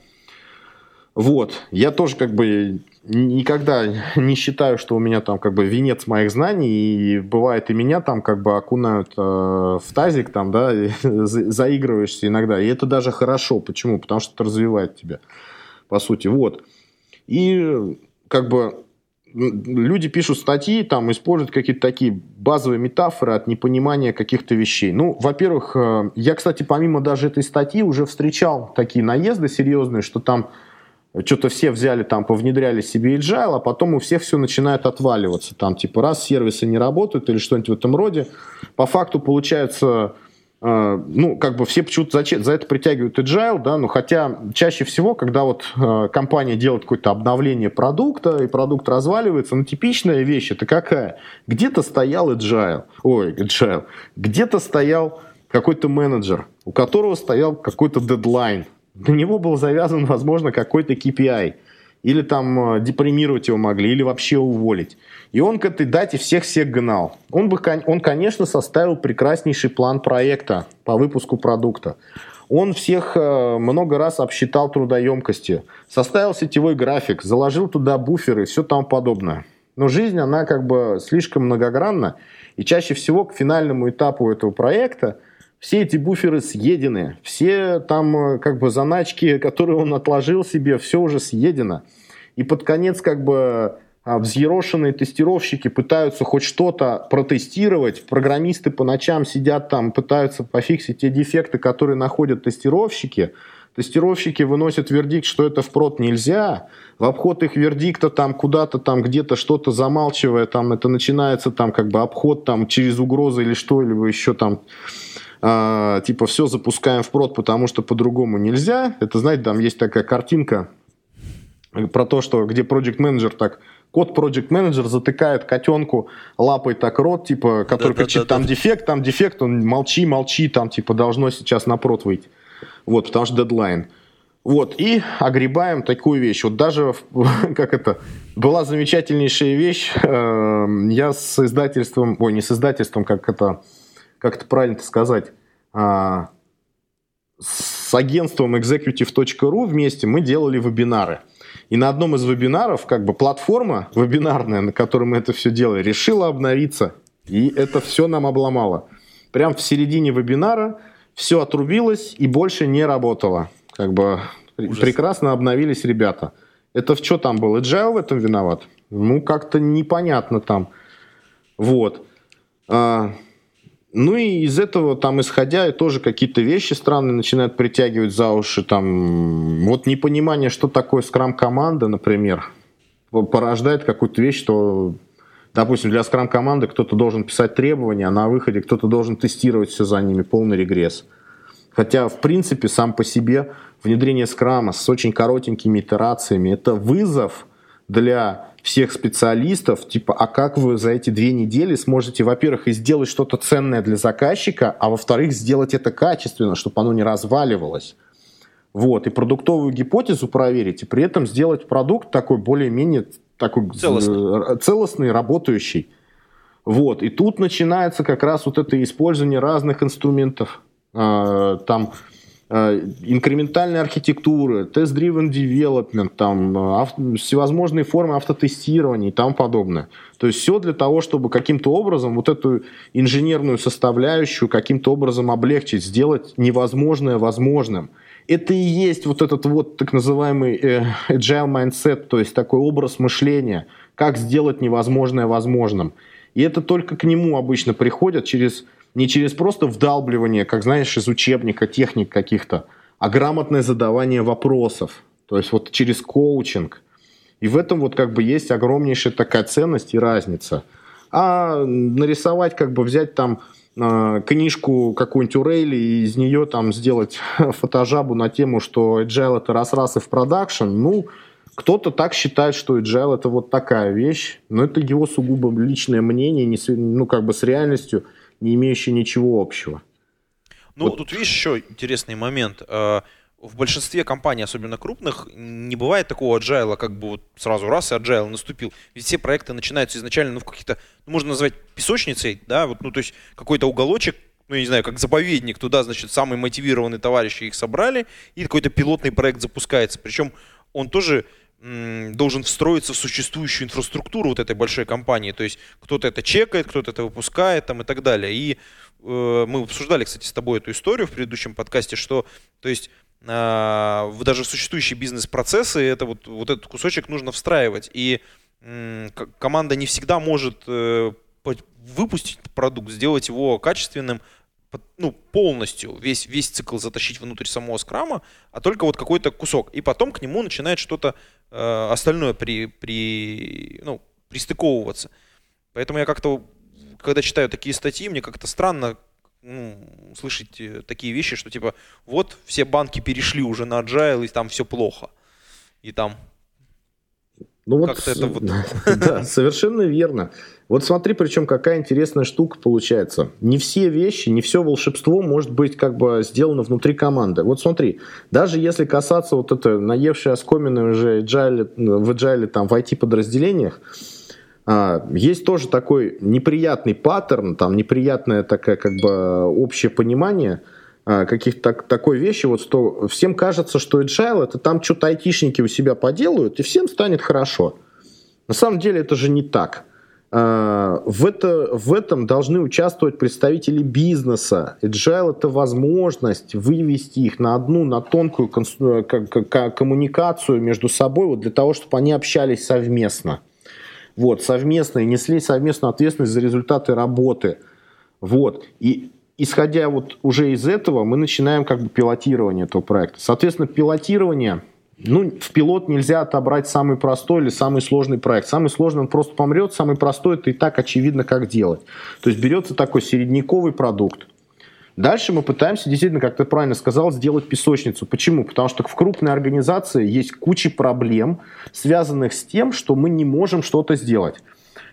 Вот. Я тоже как бы никогда не считаю, что у меня там как бы венец моих знаний, и бывает и меня там как бы окунают э, в тазик там, да, заигрываешься иногда. И это даже хорошо. Почему? Потому что это развивает тебя, по сути. Вот. И как бы люди пишут статьи, там используют какие-то такие базовые метафоры от непонимания каких-то вещей. Ну, во-первых, э, я, кстати, помимо даже этой статьи уже встречал такие наезды серьезные, что там что-то все взяли там, повнедряли себе agile, а потом у всех все начинает отваливаться. Там типа раз сервисы не работают или что-нибудь в этом роде. По факту получается, э, ну, как бы все почему-то за, за это притягивают agile, да, но хотя чаще всего, когда вот э, компания делает какое-то обновление продукта, и продукт разваливается, ну, типичная вещь это какая? Где-то стоял agile, ой, agile, где-то стоял какой-то менеджер, у которого стоял какой-то дедлайн, на него был завязан, возможно, какой-то KPI. Или там э, депримировать его могли, или вообще уволить. И он к этой дате всех-всех гнал. Он, бы, он, конечно, составил прекраснейший план проекта по выпуску продукта. Он всех э, много раз обсчитал трудоемкости, составил сетевой график, заложил туда буферы и все там подобное. Но жизнь, она как бы слишком многогранна, и чаще всего к финальному этапу этого проекта все эти буферы съедены, все там э, как бы заначки, которые он отложил себе, все уже съедено. И под конец как бы а, взъерошенные тестировщики пытаются хоть что-то протестировать, программисты по ночам сидят там, пытаются пофиксить те дефекты, которые находят тестировщики, Тестировщики выносят вердикт, что это впрод нельзя. В обход их вердикта там куда-то там где-то что-то замалчивая, там это начинается там как бы обход там через угрозы или что-либо еще там а, типа все запускаем в прод, потому что по-другому нельзя. Это, знаете, там есть такая картинка про то, что где project менеджер так код project менеджер затыкает котенку лапой так рот, типа, который да, кричит, да, да, там да. дефект, там дефект, он молчи, молчи, там, типа, должно сейчас на прод выйти. Вот, потому что дедлайн. Вот, и огребаем такую вещь. Вот даже, как это, была замечательнейшая вещь. Э, я с издательством, ой, не с издательством, как это, как это правильно сказать, а, с агентством executive.ru вместе мы делали вебинары. И на одном из вебинаров, как бы платформа вебинарная, на которой мы это все делали, решила обновиться. И это все нам обломало. Прям в середине вебинара все отрубилось и больше не работало. Как бы Ужас. прекрасно обновились ребята. Это в что там был? Agile в этом виноват? Ну, как-то непонятно там. Вот. Ну и из этого, там, исходя, тоже какие-то вещи странные начинают притягивать за уши. Там, вот непонимание, что такое скрам-команда, например, порождает какую-то вещь, что, допустим, для скрам-команды кто-то должен писать требования, а на выходе кто-то должен тестировать все за ними, полный регресс. Хотя, в принципе, сам по себе внедрение скрама с очень коротенькими итерациями – это вызов для всех специалистов, типа, а как вы за эти две недели сможете, во-первых, и сделать что-то ценное для заказчика, а во-вторых, сделать это качественно, чтобы оно не разваливалось. Вот, и продуктовую гипотезу проверить, и при этом сделать продукт такой более-менее такой целостный. Э, целостный, работающий. Вот, и тут начинается как раз вот это использование разных инструментов а, там инкрементальная архитектура, тест-driven development, там, ав- всевозможные формы автотестирования и тому подобное. То есть все для того, чтобы каким-то образом вот эту инженерную составляющую каким-то образом облегчить, сделать невозможное возможным. Это и есть вот этот вот так называемый э, agile mindset, то есть такой образ мышления, как сделать невозможное возможным. И это только к нему обычно приходят через не через просто вдалбливание, как знаешь, из учебника, техник каких-то, а грамотное задавание вопросов. То есть вот через коучинг. И в этом вот как бы есть огромнейшая такая ценность и разница. А нарисовать, как бы взять там э, книжку какую-нибудь у Рейли и из нее там сделать фотожабу на тему, что agile это раз-раз и в продакшн, ну, кто-то так считает, что agile это вот такая вещь, но это его сугубо личное мнение, не, ну, как бы с реальностью – не имеющие ничего общего. Ну, вот. тут видишь еще интересный момент. Э, в большинстве компаний, особенно крупных, не бывает такого agile, как бы вот сразу раз и agile наступил. Ведь все проекты начинаются изначально ну, в каких-то, ну, можно назвать песочницей, да, вот, ну, то есть какой-то уголочек, ну, я не знаю, как заповедник, туда, значит, самые мотивированные товарищи их собрали, и какой-то пилотный проект запускается. Причем он тоже должен встроиться в существующую инфраструктуру вот этой большой компании. То есть кто-то это чекает, кто-то это выпускает там, и так далее. И э, мы обсуждали, кстати, с тобой эту историю в предыдущем подкасте, что то есть э, даже существующие бизнес-процессы, это вот, вот этот кусочек нужно встраивать. И э, команда не всегда может э, выпустить продукт, сделать его качественным, ну, полностью весь, весь цикл затащить внутрь самого скрама, а только вот какой-то кусок. И потом к нему начинает что-то э, остальное при, при, ну, пристыковываться. Поэтому я как-то, когда читаю такие статьи, мне как-то странно ну, слышать э, такие вещи, что типа вот все банки перешли уже на agile, и там все плохо. И там ну вот, это вот... Да, совершенно верно. Вот смотри, причем какая интересная штука получается. Не все вещи, не все волшебство может быть как бы сделано внутри команды. Вот смотри, даже если касаться вот это наевшей оскомины уже agile, в agile, там, в IT-подразделениях, а, есть тоже такой неприятный паттерн, там неприятное такое как бы общее понимание – каких-то так, такой вещи, вот что всем кажется, что agile это там что-то айтишники у себя поделают, и всем станет хорошо. На самом деле это же не так. А, в, это, в этом должны участвовать представители бизнеса. Agile – это возможность вывести их на одну, на тонкую коммуникацию между собой, вот для того, чтобы они общались совместно. Вот, совместно и несли совместную ответственность за результаты работы. Вот. И исходя вот уже из этого, мы начинаем как бы пилотирование этого проекта. Соответственно, пилотирование, ну, в пилот нельзя отобрать самый простой или самый сложный проект. Самый сложный он просто помрет, самый простой это и так очевидно, как делать. То есть берется такой середняковый продукт. Дальше мы пытаемся действительно, как ты правильно сказал, сделать песочницу. Почему? Потому что в крупной организации есть куча проблем, связанных с тем, что мы не можем что-то сделать.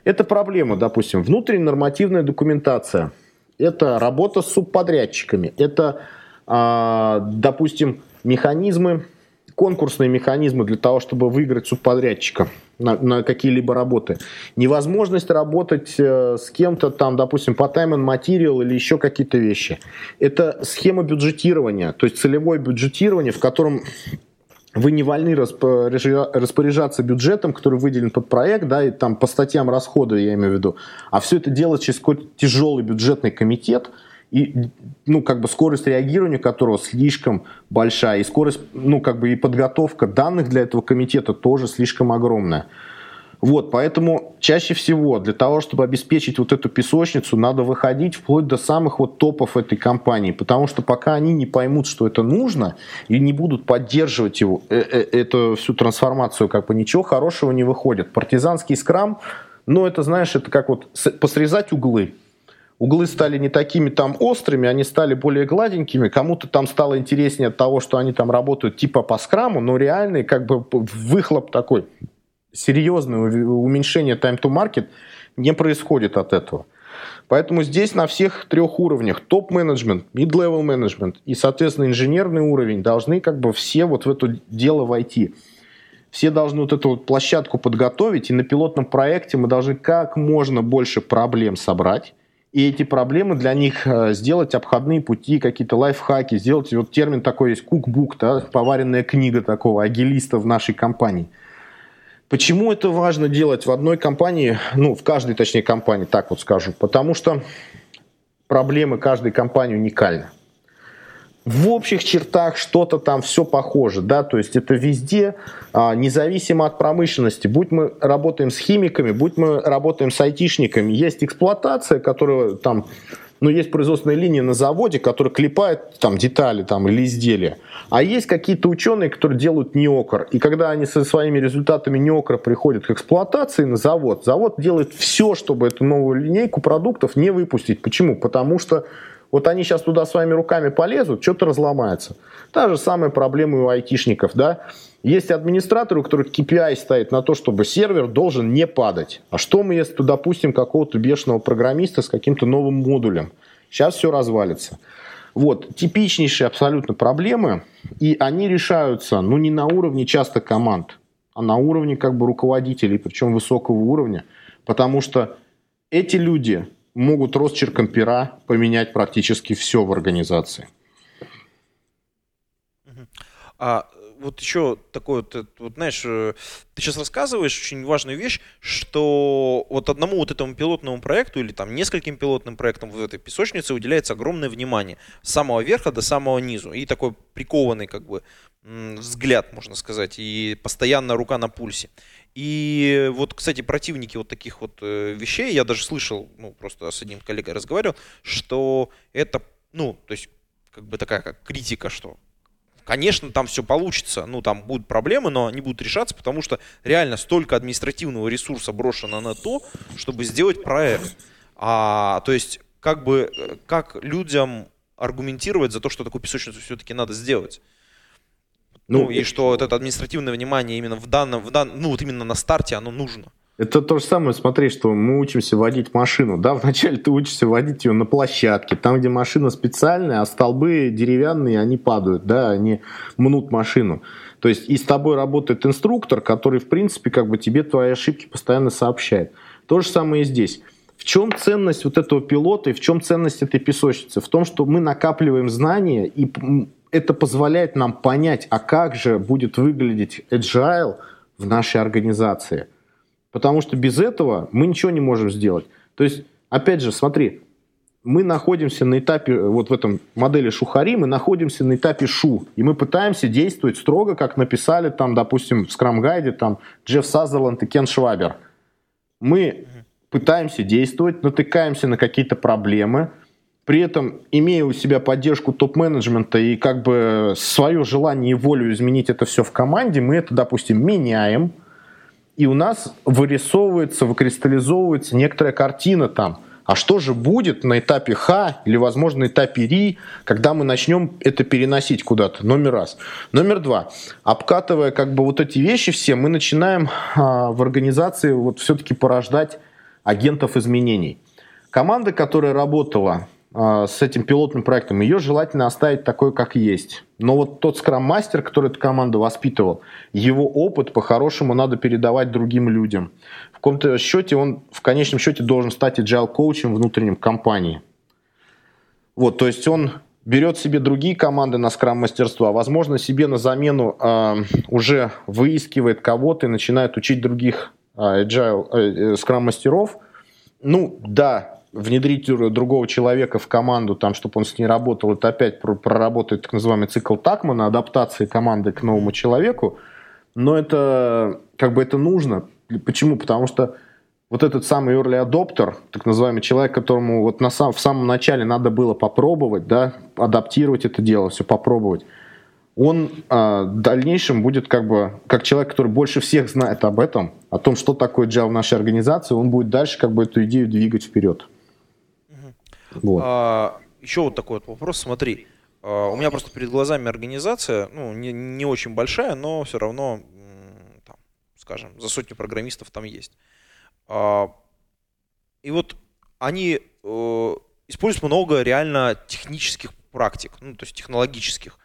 Это проблема, допустим, внутренняя нормативная документация – это работа с субподрядчиками, это, а, допустим, механизмы, конкурсные механизмы для того, чтобы выиграть субподрядчика на, на какие-либо работы. Невозможность работать э, с кем-то там, допустим, по time and material или еще какие-то вещи. Это схема бюджетирования, то есть целевое бюджетирование, в котором вы не вольны распоряжаться бюджетом, который выделен под проект, да, и там по статьям расхода, я имею в виду, а все это делать через какой-то тяжелый бюджетный комитет, и, ну, как бы скорость реагирования которого слишком большая, и скорость, ну, как бы и подготовка данных для этого комитета тоже слишком огромная. Вот, поэтому чаще всего для того, чтобы обеспечить вот эту песочницу, надо выходить вплоть до самых вот топов этой компании, потому что пока они не поймут, что это нужно, и не будут поддерживать его, э -э эту всю трансформацию, как бы ничего хорошего не выходит. Партизанский скрам, ну это, знаешь, это как вот посрезать углы. Углы стали не такими там острыми, они стали более гладенькими. Кому-то там стало интереснее от того, что они там работают типа по скраму, но реальный как бы выхлоп такой серьезное уменьшение time to market не происходит от этого. Поэтому здесь на всех трех уровнях, топ-менеджмент, mid-level менеджмент и, соответственно, инженерный уровень, должны как бы все вот в это дело войти. Все должны вот эту вот площадку подготовить, и на пилотном проекте мы должны как можно больше проблем собрать, и эти проблемы для них э, сделать обходные пути, какие-то лайфхаки, сделать, вот термин такой есть, кукбук, да, поваренная книга такого агилиста в нашей компании – Почему это важно делать в одной компании, ну, в каждой, точнее, компании, так вот скажу? Потому что проблемы каждой компании уникальны. В общих чертах что-то там все похоже, да, то есть это везде, а, независимо от промышленности, будь мы работаем с химиками, будь мы работаем с айтишниками, есть эксплуатация, которая там но есть производственная линия на заводе, которая клепает там детали там, или изделия. А есть какие-то ученые, которые делают неокр. И когда они со своими результатами неокра приходят к эксплуатации на завод, завод делает все, чтобы эту новую линейку продуктов не выпустить. Почему? Потому что вот они сейчас туда своими руками полезут, что-то разломается. Та же самая проблема у айтишников, да. Есть администратор, у которых KPI стоит на то, чтобы сервер должен не падать. А что мы, если туда пустим какого-то бешеного программиста с каким-то новым модулем? Сейчас все развалится. Вот, типичнейшие абсолютно проблемы, и они решаются, ну, не на уровне часто команд, а на уровне как бы руководителей, причем высокого уровня, потому что эти люди могут росчерком пера поменять практически все в организации. Вот еще такой вот, вот, знаешь, э, ты сейчас рассказываешь очень важную вещь, что вот одному вот этому пилотному проекту или там нескольким пилотным проектам в этой песочнице уделяется огромное внимание с самого верха до самого низу. И такой прикованный как бы взгляд, можно сказать, и постоянно рука на пульсе. И вот, кстати, противники вот таких вот э, вещей, я даже слышал, ну, просто с одним коллегой разговаривал, что это, ну, то есть, как бы такая как критика, что Конечно, там все получится, ну, там будут проблемы, но они будут решаться, потому что реально столько административного ресурса брошено на то, чтобы сделать проект. А, то есть, как бы, э, как людям аргументировать за то, что такую песочницу все-таки надо сделать? Ну, ну и что вот это административное внимание именно в данном, в дан, ну, вот именно на старте оно нужно. Это то же самое, смотри, что мы учимся водить машину. Да, вначале ты учишься водить ее на площадке, там, где машина специальная, а столбы деревянные, они падают, да, они мнут машину. То есть и с тобой работает инструктор, который, в принципе, как бы тебе твои ошибки постоянно сообщает. То же самое и здесь. В чем ценность вот этого пилота и в чем ценность этой песочницы? В том, что мы накапливаем знания, и это позволяет нам понять, а как же будет выглядеть agile в нашей организации – Потому что без этого мы ничего не можем сделать. То есть, опять же, смотри, мы находимся на этапе, вот в этом модели Шухари, мы находимся на этапе Шу, и мы пытаемся действовать строго, как написали там, допустим, в скрам-гайде там Джефф Сазерленд и Кен Швабер. Мы пытаемся действовать, натыкаемся на какие-то проблемы, при этом, имея у себя поддержку топ-менеджмента и как бы свое желание и волю изменить это все в команде, мы это, допустим, меняем – и у нас вырисовывается, выкристаллизовывается некоторая картина там. А что же будет на этапе Х или, возможно, на этапе Ри, когда мы начнем это переносить куда-то? Номер раз. Номер два. Обкатывая как бы вот эти вещи все, мы начинаем а, в организации вот все-таки порождать агентов изменений. Команда, которая работала с этим пилотным проектом, ее желательно оставить такой, как есть. Но вот тот скрам-мастер, который эту команду воспитывал, его опыт по-хорошему надо передавать другим людям. В каком-то счете он в конечном счете должен стать agile коучем внутреннем компании. Вот, то есть он берет себе другие команды на скрам-мастерство, а возможно себе на замену э, уже выискивает кого-то и начинает учить других э, agile, э, скрам-мастеров. Ну, да, внедрить другого человека в команду, там, чтобы он с ней работал, это опять проработает так называемый цикл Такмана, адаптации команды к новому человеку. Но это как бы это нужно. Почему? Потому что вот этот самый early adopter, так называемый человек, которому вот на сам, в самом начале надо было попробовать, да, адаптировать это дело, все попробовать, он э, в дальнейшем будет как бы, как человек, который больше всех знает об этом, о том, что такое Java в нашей организации, он будет дальше как бы эту идею двигать вперед. Вот. А, еще вот такой вот вопрос, смотри, а, у меня просто перед глазами организация, ну, не, не очень большая, но все равно, там, скажем, за сотню программистов там есть. А, и вот они э, используют много реально технических практик, ну, то есть технологических.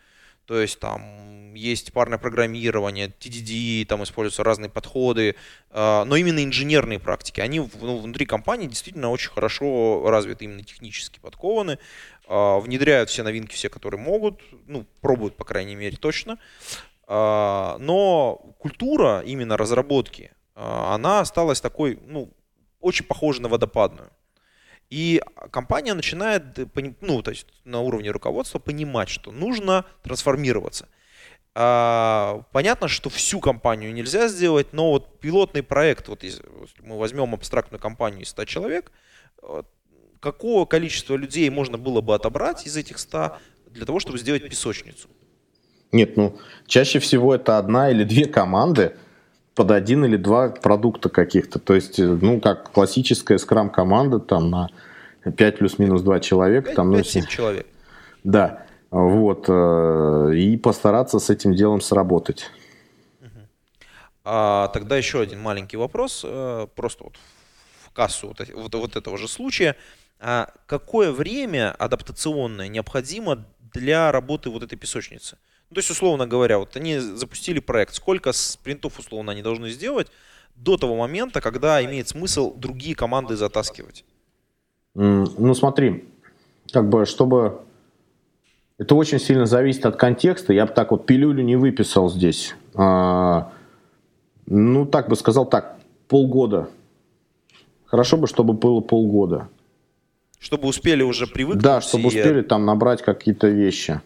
То есть там есть парное программирование, TDD, там используются разные подходы, а, но именно инженерные практики, они ну, внутри компании действительно очень хорошо развиты, именно технически подкованы, а, внедряют все новинки, все, которые могут, ну, пробуют, по крайней мере, точно. Но культура именно разработки, а, она осталась такой, ну, очень похожей на водопадную. И компания начинает, ну, то есть на уровне руководства понимать, что нужно трансформироваться. А, понятно, что всю компанию нельзя сделать, но вот пилотный проект, вот если мы возьмем абстрактную компанию из 100 человек, какого количества людей можно было бы отобрать из этих 100 для того, чтобы сделать песочницу? Нет, ну, чаще всего это одна или две команды, под один или два продукта каких-то. То есть, ну, как классическая скрам-команда, там на 5 плюс-минус 2 человека. 5, там, 5, ну, человек. Да. Вот. Э, и постараться с этим делом сработать. А, тогда еще один маленький вопрос. Э, просто вот в кассу вот, вот, вот этого же случая. А какое время адаптационное необходимо для работы вот этой песочницы? Ну, то есть, условно говоря, вот они запустили проект, сколько спринтов, условно, они должны сделать до того момента, когда имеет смысл другие команды затаскивать? Ну, смотри, как бы, чтобы... Это очень сильно зависит от контекста. Я бы так вот пилюлю не выписал здесь. А, ну, так бы сказал так, полгода. Хорошо бы, чтобы было полгода. Чтобы успели уже привыкнуть. Да, чтобы и... успели там набрать какие-то вещи.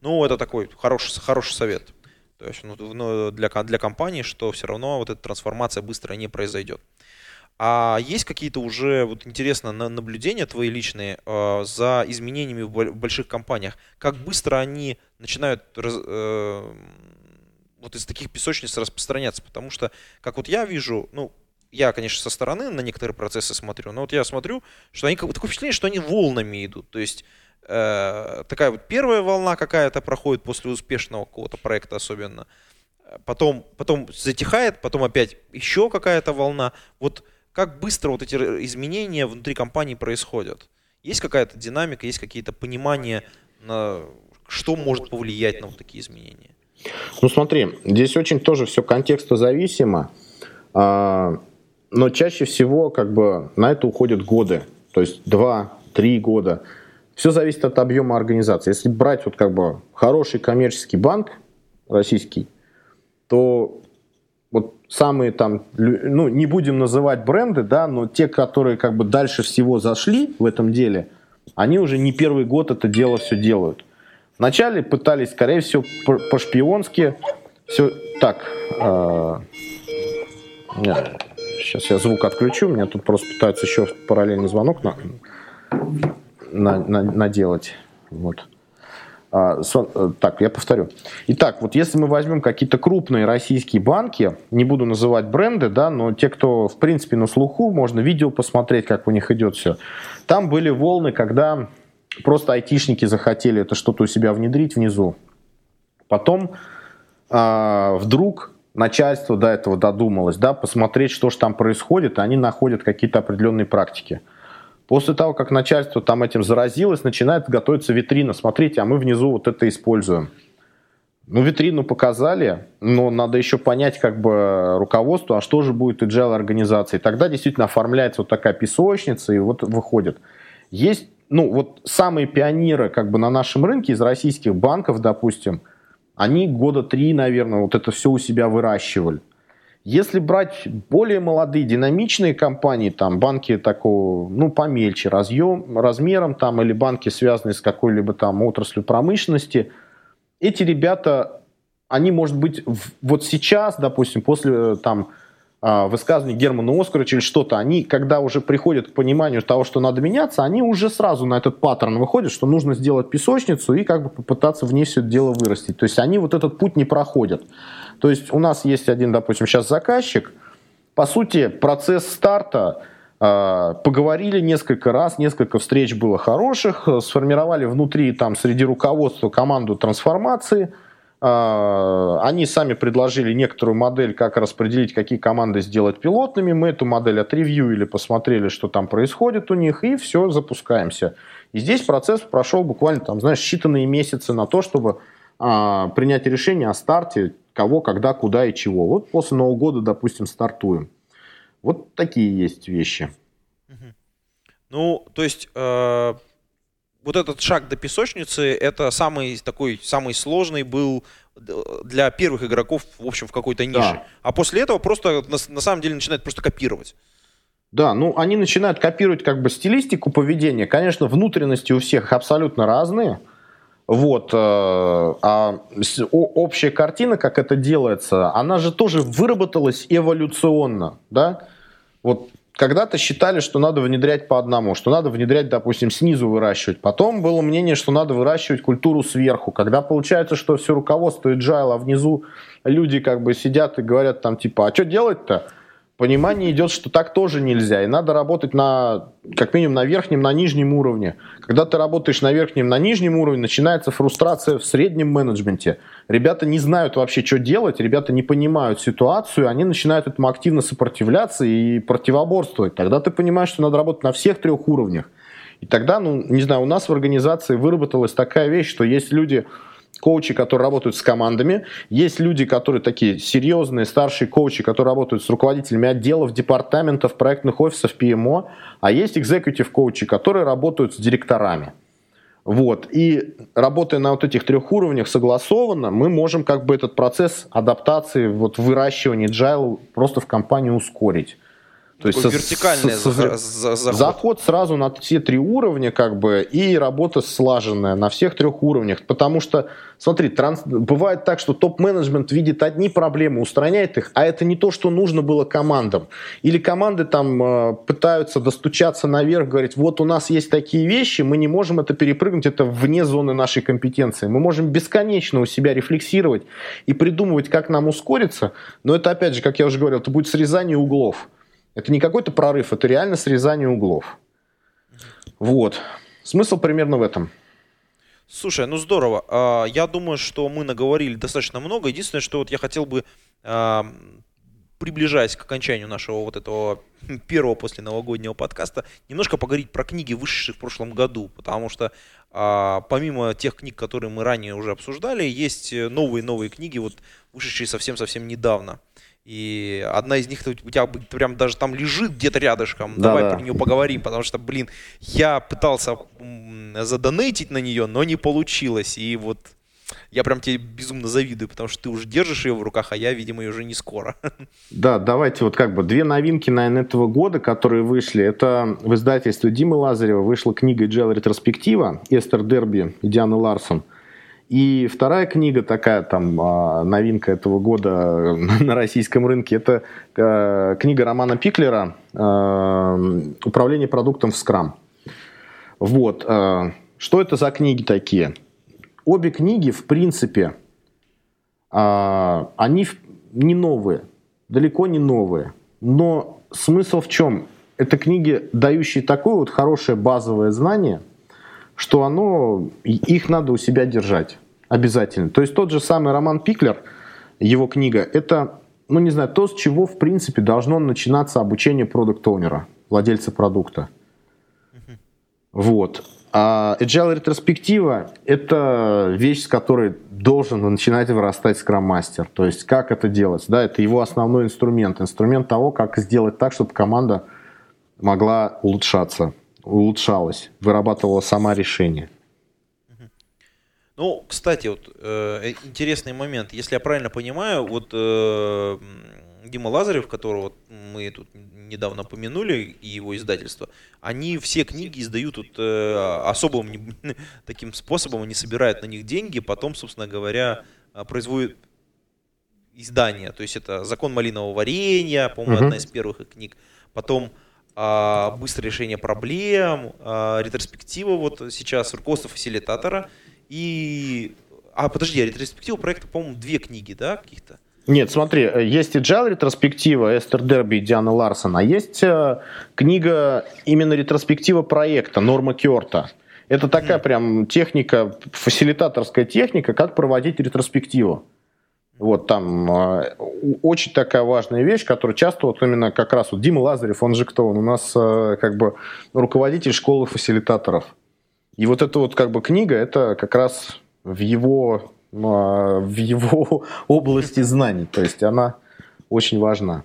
Ну, это такой хороший, хороший совет. То есть ну, ну, для, для компании, что все равно вот эта трансформация быстро не произойдет. А есть какие-то уже, вот интересно, наблюдения твои личные э, за изменениями в больших компаниях? Как быстро они начинают раз, э, вот из таких песочниц распространяться? Потому что, как вот я вижу, ну, я, конечно, со стороны на некоторые процессы смотрю, но вот я смотрю, что они, такое впечатление, что они волнами идут. То есть Э, такая вот первая волна какая-то проходит после успешного какого-то проекта особенно. Потом, потом затихает, потом опять еще какая-то волна. Вот как быстро вот эти изменения внутри компании происходят? Есть какая-то динамика, есть какие-то понимания, на что может повлиять на вот такие изменения? Ну смотри, здесь очень тоже все контекстозависимо, а, но чаще всего как бы на это уходят годы, то есть 2-3 года. Все зависит от объема организации. Если брать вот как бы хороший коммерческий банк российский, то вот самые там, ну, не будем называть бренды, да, но те, которые как бы дальше всего зашли в этом деле, они уже не первый год это дело все делают. Вначале пытались, скорее всего, по-шпионски все так. Э, сейчас я звук отключу, меня тут просто пытаются еще параллельный звонок на, на, на, наделать. Вот. А, со, э, так, я повторю. Итак, вот если мы возьмем какие-то крупные российские банки, не буду называть бренды, да, но те, кто в принципе на слуху, можно видео посмотреть, как у них идет все. Там были волны, когда просто айтишники захотели это что-то у себя внедрить внизу. Потом а, вдруг начальство до этого додумалось, да, посмотреть, что же там происходит, и они находят какие-то определенные практики. После того, как начальство там этим заразилось, начинает готовиться витрина. Смотрите, а мы внизу вот это используем. Ну, витрину показали, но надо еще понять как бы руководство, а что же будет agile организации. Тогда действительно оформляется вот такая песочница, и вот выходит. Есть ну, вот самые пионеры как бы на нашем рынке из российских банков, допустим, они года три, наверное, вот это все у себя выращивали. Если брать более молодые, динамичные компании, там банки такого, ну, помельче разъем, размером, там, или банки, связанные с какой-либо там отраслью промышленности, эти ребята, они, может быть, вот сейчас, допустим, после там а, высказываний Германа Оскаровича или что-то, они, когда уже приходят к пониманию того, что надо меняться, они уже сразу на этот паттерн выходят, что нужно сделать песочницу и как бы попытаться в ней все это дело вырастить. То есть они вот этот путь не проходят. То есть у нас есть один, допустим, сейчас заказчик, по сути, процесс старта а, поговорили несколько раз, несколько встреч было хороших, сформировали внутри, там, среди руководства команду трансформации – а, они сами предложили некоторую модель, как распределить, какие команды сделать пилотными. Мы эту модель отревьюили, посмотрели, что там происходит у них, и все, запускаемся. И здесь процесс прошел буквально, там, знаешь, считанные месяцы на то, чтобы а, принять решение о старте, кого, когда, куда и чего. Вот после Нового года, допустим, стартуем. Вот такие есть вещи. Ну, то есть э, вот этот шаг до песочницы, это самый такой, самый сложный был для первых игроков, в общем, в какой-то нише. Да. А после этого просто, на, на самом деле, начинают просто копировать. Да, ну они начинают копировать как бы стилистику поведения. Конечно, внутренности у всех абсолютно разные. Вот, э, а общая картина, как это делается, она же тоже выработалась эволюционно, да? Вот когда-то считали, что надо внедрять по одному, что надо внедрять, допустим, снизу выращивать. Потом было мнение, что надо выращивать культуру сверху. Когда получается, что все руководство agile, а внизу люди как бы сидят и говорят там типа, а что делать-то? Понимание идет, что так тоже нельзя. И надо работать на, как минимум на верхнем, на нижнем уровне. Когда ты работаешь на верхнем, на нижнем уровне, начинается фрустрация в среднем менеджменте. Ребята не знают вообще, что делать, ребята не понимают ситуацию, они начинают этому активно сопротивляться и противоборствовать. Тогда ты понимаешь, что надо работать на всех трех уровнях. И тогда, ну, не знаю, у нас в организации выработалась такая вещь, что есть люди, коучи, которые работают с командами, есть люди, которые такие серьезные, старшие коучи, которые работают с руководителями отделов, департаментов, проектных офисов, PMO, а есть экзекутив коучи, которые работают с директорами. Вот. И работая на вот этих трех уровнях согласованно, мы можем как бы этот процесс адаптации, вот выращивания agile просто в компании ускорить. То есть вертикальный со, со, заход. заход сразу на все три уровня, как бы, и работа слаженная на всех трех уровнях. Потому что, смотри, транс... бывает так, что топ-менеджмент видит одни проблемы, устраняет их, а это не то, что нужно было командам. Или команды там э, пытаются достучаться наверх, говорить, вот у нас есть такие вещи, мы не можем это перепрыгнуть, это вне зоны нашей компетенции. Мы можем бесконечно у себя рефлексировать и придумывать, как нам ускориться, но это, опять же, как я уже говорил, это будет срезание углов. Это не какой-то прорыв, это реально срезание углов. Вот. Смысл примерно в этом. Слушай, ну здорово. А, я думаю, что мы наговорили достаточно много. Единственное, что вот я хотел бы, а, приближаясь к окончанию нашего вот этого первого после новогоднего подкаста, немножко поговорить про книги, вышедшие в прошлом году. Потому что а, помимо тех книг, которые мы ранее уже обсуждали, есть новые-новые книги, вот вышедшие совсем-совсем недавно. И одна из них у тебя прям даже там лежит где-то рядышком. Да, Давай да. про нее поговорим, потому что, блин, я пытался задонейтить на нее, но не получилось. И вот я прям тебе безумно завидую, потому что ты уже держишь ее в руках, а я, видимо, ее уже не скоро. Да, давайте вот как бы две новинки, наверное, этого года, которые вышли. Это в издательстве Димы Лазарева вышла книга «Джел Ретроспектива» Эстер Дерби и Дианы Ларсон – и вторая книга, такая там а, новинка этого года на российском рынке, это э, книга Романа Пиклера э, «Управление продуктом в Скрам». Вот. Э, что это за книги такие? Обе книги, в принципе, они не новые, далеко не новые. Но смысл в чем? Это книги, дающие такое вот хорошее базовое знание – что оно, их надо у себя держать обязательно. То есть тот же самый Роман Пиклер, его книга, это, ну не знаю, то, с чего в принципе должно начинаться обучение продукт-оунера, владельца продукта. Вот. А Agile ретроспектива – это вещь, с которой должен начинать вырастать скрам-мастер. То есть как это делать? Да, это его основной инструмент. Инструмент того, как сделать так, чтобы команда могла улучшаться улучшалась, вырабатывала сама решение. Ну, кстати, вот э, интересный момент. Если я правильно понимаю, вот э, Дима Лазарев, которого мы тут недавно помянули, и его издательство, они все книги издают вот, э, особым таким способом, они собирают на них деньги, потом, собственно говоря, э, производят издание. То есть это «Закон малинового варенья», по-моему, угу. одна из первых книг. Потом а, «Быстрое решение проблем», а, ретроспектива вот сейчас руководство фасилитатора – и... А, подожди, а ретроспектива проекта, по-моему, две книги, да, каких-то? Нет, смотри, есть agile ретроспектива Эстер Дерби и Дианы Ларсон, а есть э, книга именно ретроспектива проекта Норма Кёрта. Это такая mm. прям техника, фасилитаторская техника, как проводить ретроспективу. Вот там э, очень такая важная вещь, которая часто вот именно как раз вот Дима Лазарев, он же кто он? У нас э, как бы руководитель школы фасилитаторов. И вот эта вот как бы книга, это как раз в его, а, в его области знаний. То есть она очень важна.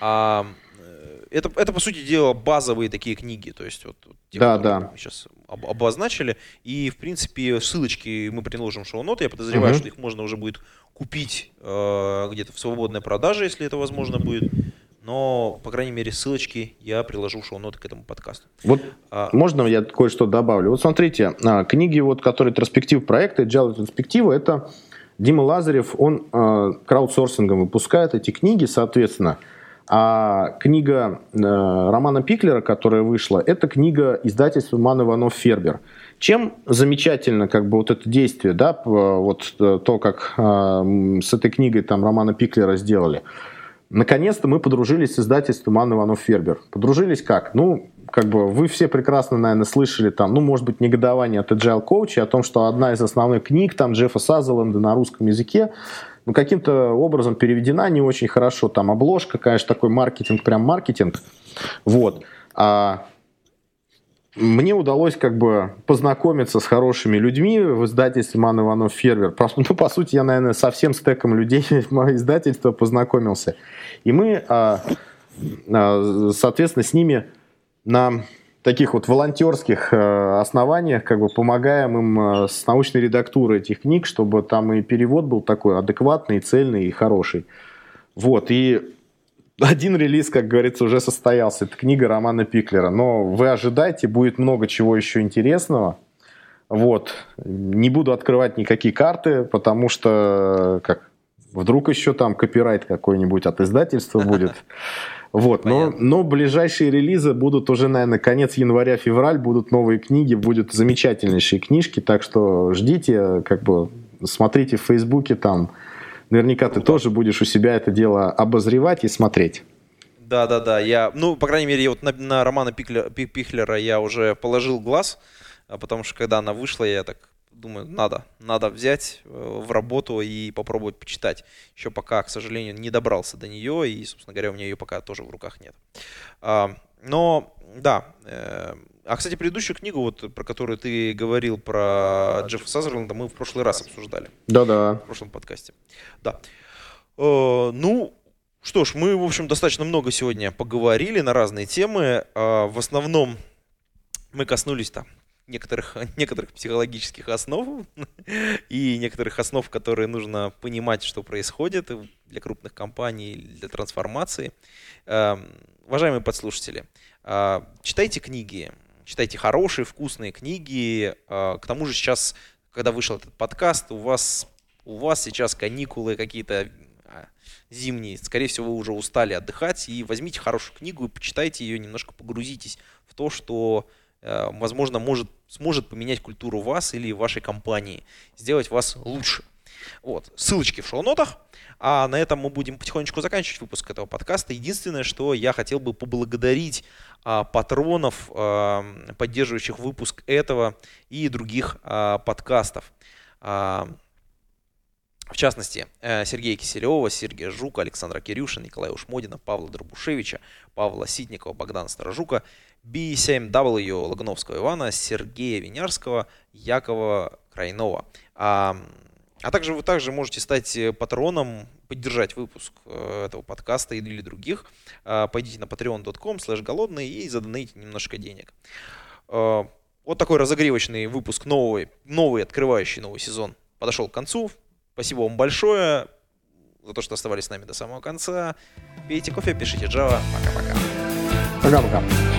А, э, это, это, по сути дела, базовые такие книги. То есть вот, те, да, да. мы сейчас об, обозначили. И, в принципе, ссылочки мы предложим в шоу-ноты. Я подозреваю, угу. что их можно уже будет купить э, где-то в свободной продаже, если это возможно будет но, по крайней мере, ссылочки я приложу в шоу-ноты к этому подкасту. Вот а, можно я кое-что добавлю? Вот смотрите, а, книги, вот, которые ретроспектив проекта, Agile ретроспектива, это Дима Лазарев, он а, краудсорсингом выпускает эти книги, соответственно. А книга Романа Пиклера, которая вышла, это книга издательства Ман Иванов Фербер. Чем замечательно как бы вот это действие, да, вот э, то, как с этой книгой там Романа Пиклера сделали – Наконец-то мы подружились с издательством Анны Иванов Фербер. Подружились как? Ну, как бы вы все прекрасно, наверное, слышали там, ну, может быть, негодование от Agile Coach о том, что одна из основных книг там Джеффа Сазерленда на русском языке ну, каким-то образом переведена не очень хорошо. Там обложка, конечно, такой маркетинг, прям маркетинг. Вот. А мне удалось как бы познакомиться с хорошими людьми в издательстве Ман Иванов Фервер. Ну, по сути, я, наверное, со всем стеком людей издательство познакомился. И мы, а, а, соответственно, с ними на таких вот волонтерских а, основаниях как бы помогаем им с научной редактурой этих книг, чтобы там и перевод был такой адекватный, цельный и хороший. Вот, и один релиз, как говорится, уже состоялся. Это книга Романа Пиклера. Но вы ожидайте, будет много чего еще интересного. Вот. Не буду открывать никакие карты, потому что как вдруг еще там копирайт какой-нибудь от издательства будет. Вот, но, но ближайшие релизы будут уже, наверное, конец января-февраль, будут новые книги, будут замечательнейшие книжки, так что ждите, как бы смотрите в Фейсбуке там, Наверняка ты тоже будешь у себя это дело обозревать и смотреть. Да, да, да. Я, ну, по крайней мере, вот на, на романа Пиклера, Пихлера я уже положил глаз, а потому что когда она вышла, я так думаю, надо, надо взять э, в работу и попробовать почитать. Еще пока, к сожалению, не добрался до нее, и, собственно говоря, у меня ее пока тоже в руках нет. А, но, да, э, а, кстати, предыдущую книгу, вот, про которую ты говорил, про Джеффа Сазерленда, мы в прошлый раз обсуждали. Да-да. В прошлом подкасте. Да. Э, ну, что ж, мы, в общем, достаточно много сегодня поговорили на разные темы. Э, в основном мы коснулись там некоторых, некоторых психологических основ и некоторых основ, которые нужно понимать, что происходит для крупных компаний, для трансформации. Э, уважаемые подслушатели, э, читайте книги, читайте хорошие, вкусные книги. А, к тому же сейчас, когда вышел этот подкаст, у вас, у вас сейчас каникулы какие-то а, зимние. Скорее всего, вы уже устали отдыхать. И возьмите хорошую книгу и почитайте ее, немножко погрузитесь в то, что, э, возможно, может, сможет поменять культуру вас или вашей компании, сделать вас лучше. Вот. Ссылочки в шоу-нотах. А на этом мы будем потихонечку заканчивать выпуск этого подкаста. Единственное, что я хотел бы поблагодарить а, патронов, а, поддерживающих выпуск этого и других а, подкастов. А, в частности, э, Сергея Киселева, Сергея Жука, Александра Кирюшина, Николая Ушмодина, Павла Дробушевича, Павла Ситникова, Богдана Сторожука, B7W Лагановского Ивана, Сергея Винярского, Якова Крайнова. А также вы также можете стать э, патроном, поддержать выпуск э, этого подкаста или других. Э, пойдите на patreon.com slash голодный и задонайте немножко денег. Э, вот такой разогревочный выпуск новый, новый, открывающий новый сезон подошел к концу. Спасибо вам большое за то, что оставались с нами до самого конца. Пейте кофе, пишите Java. Пока-пока. Пока-пока.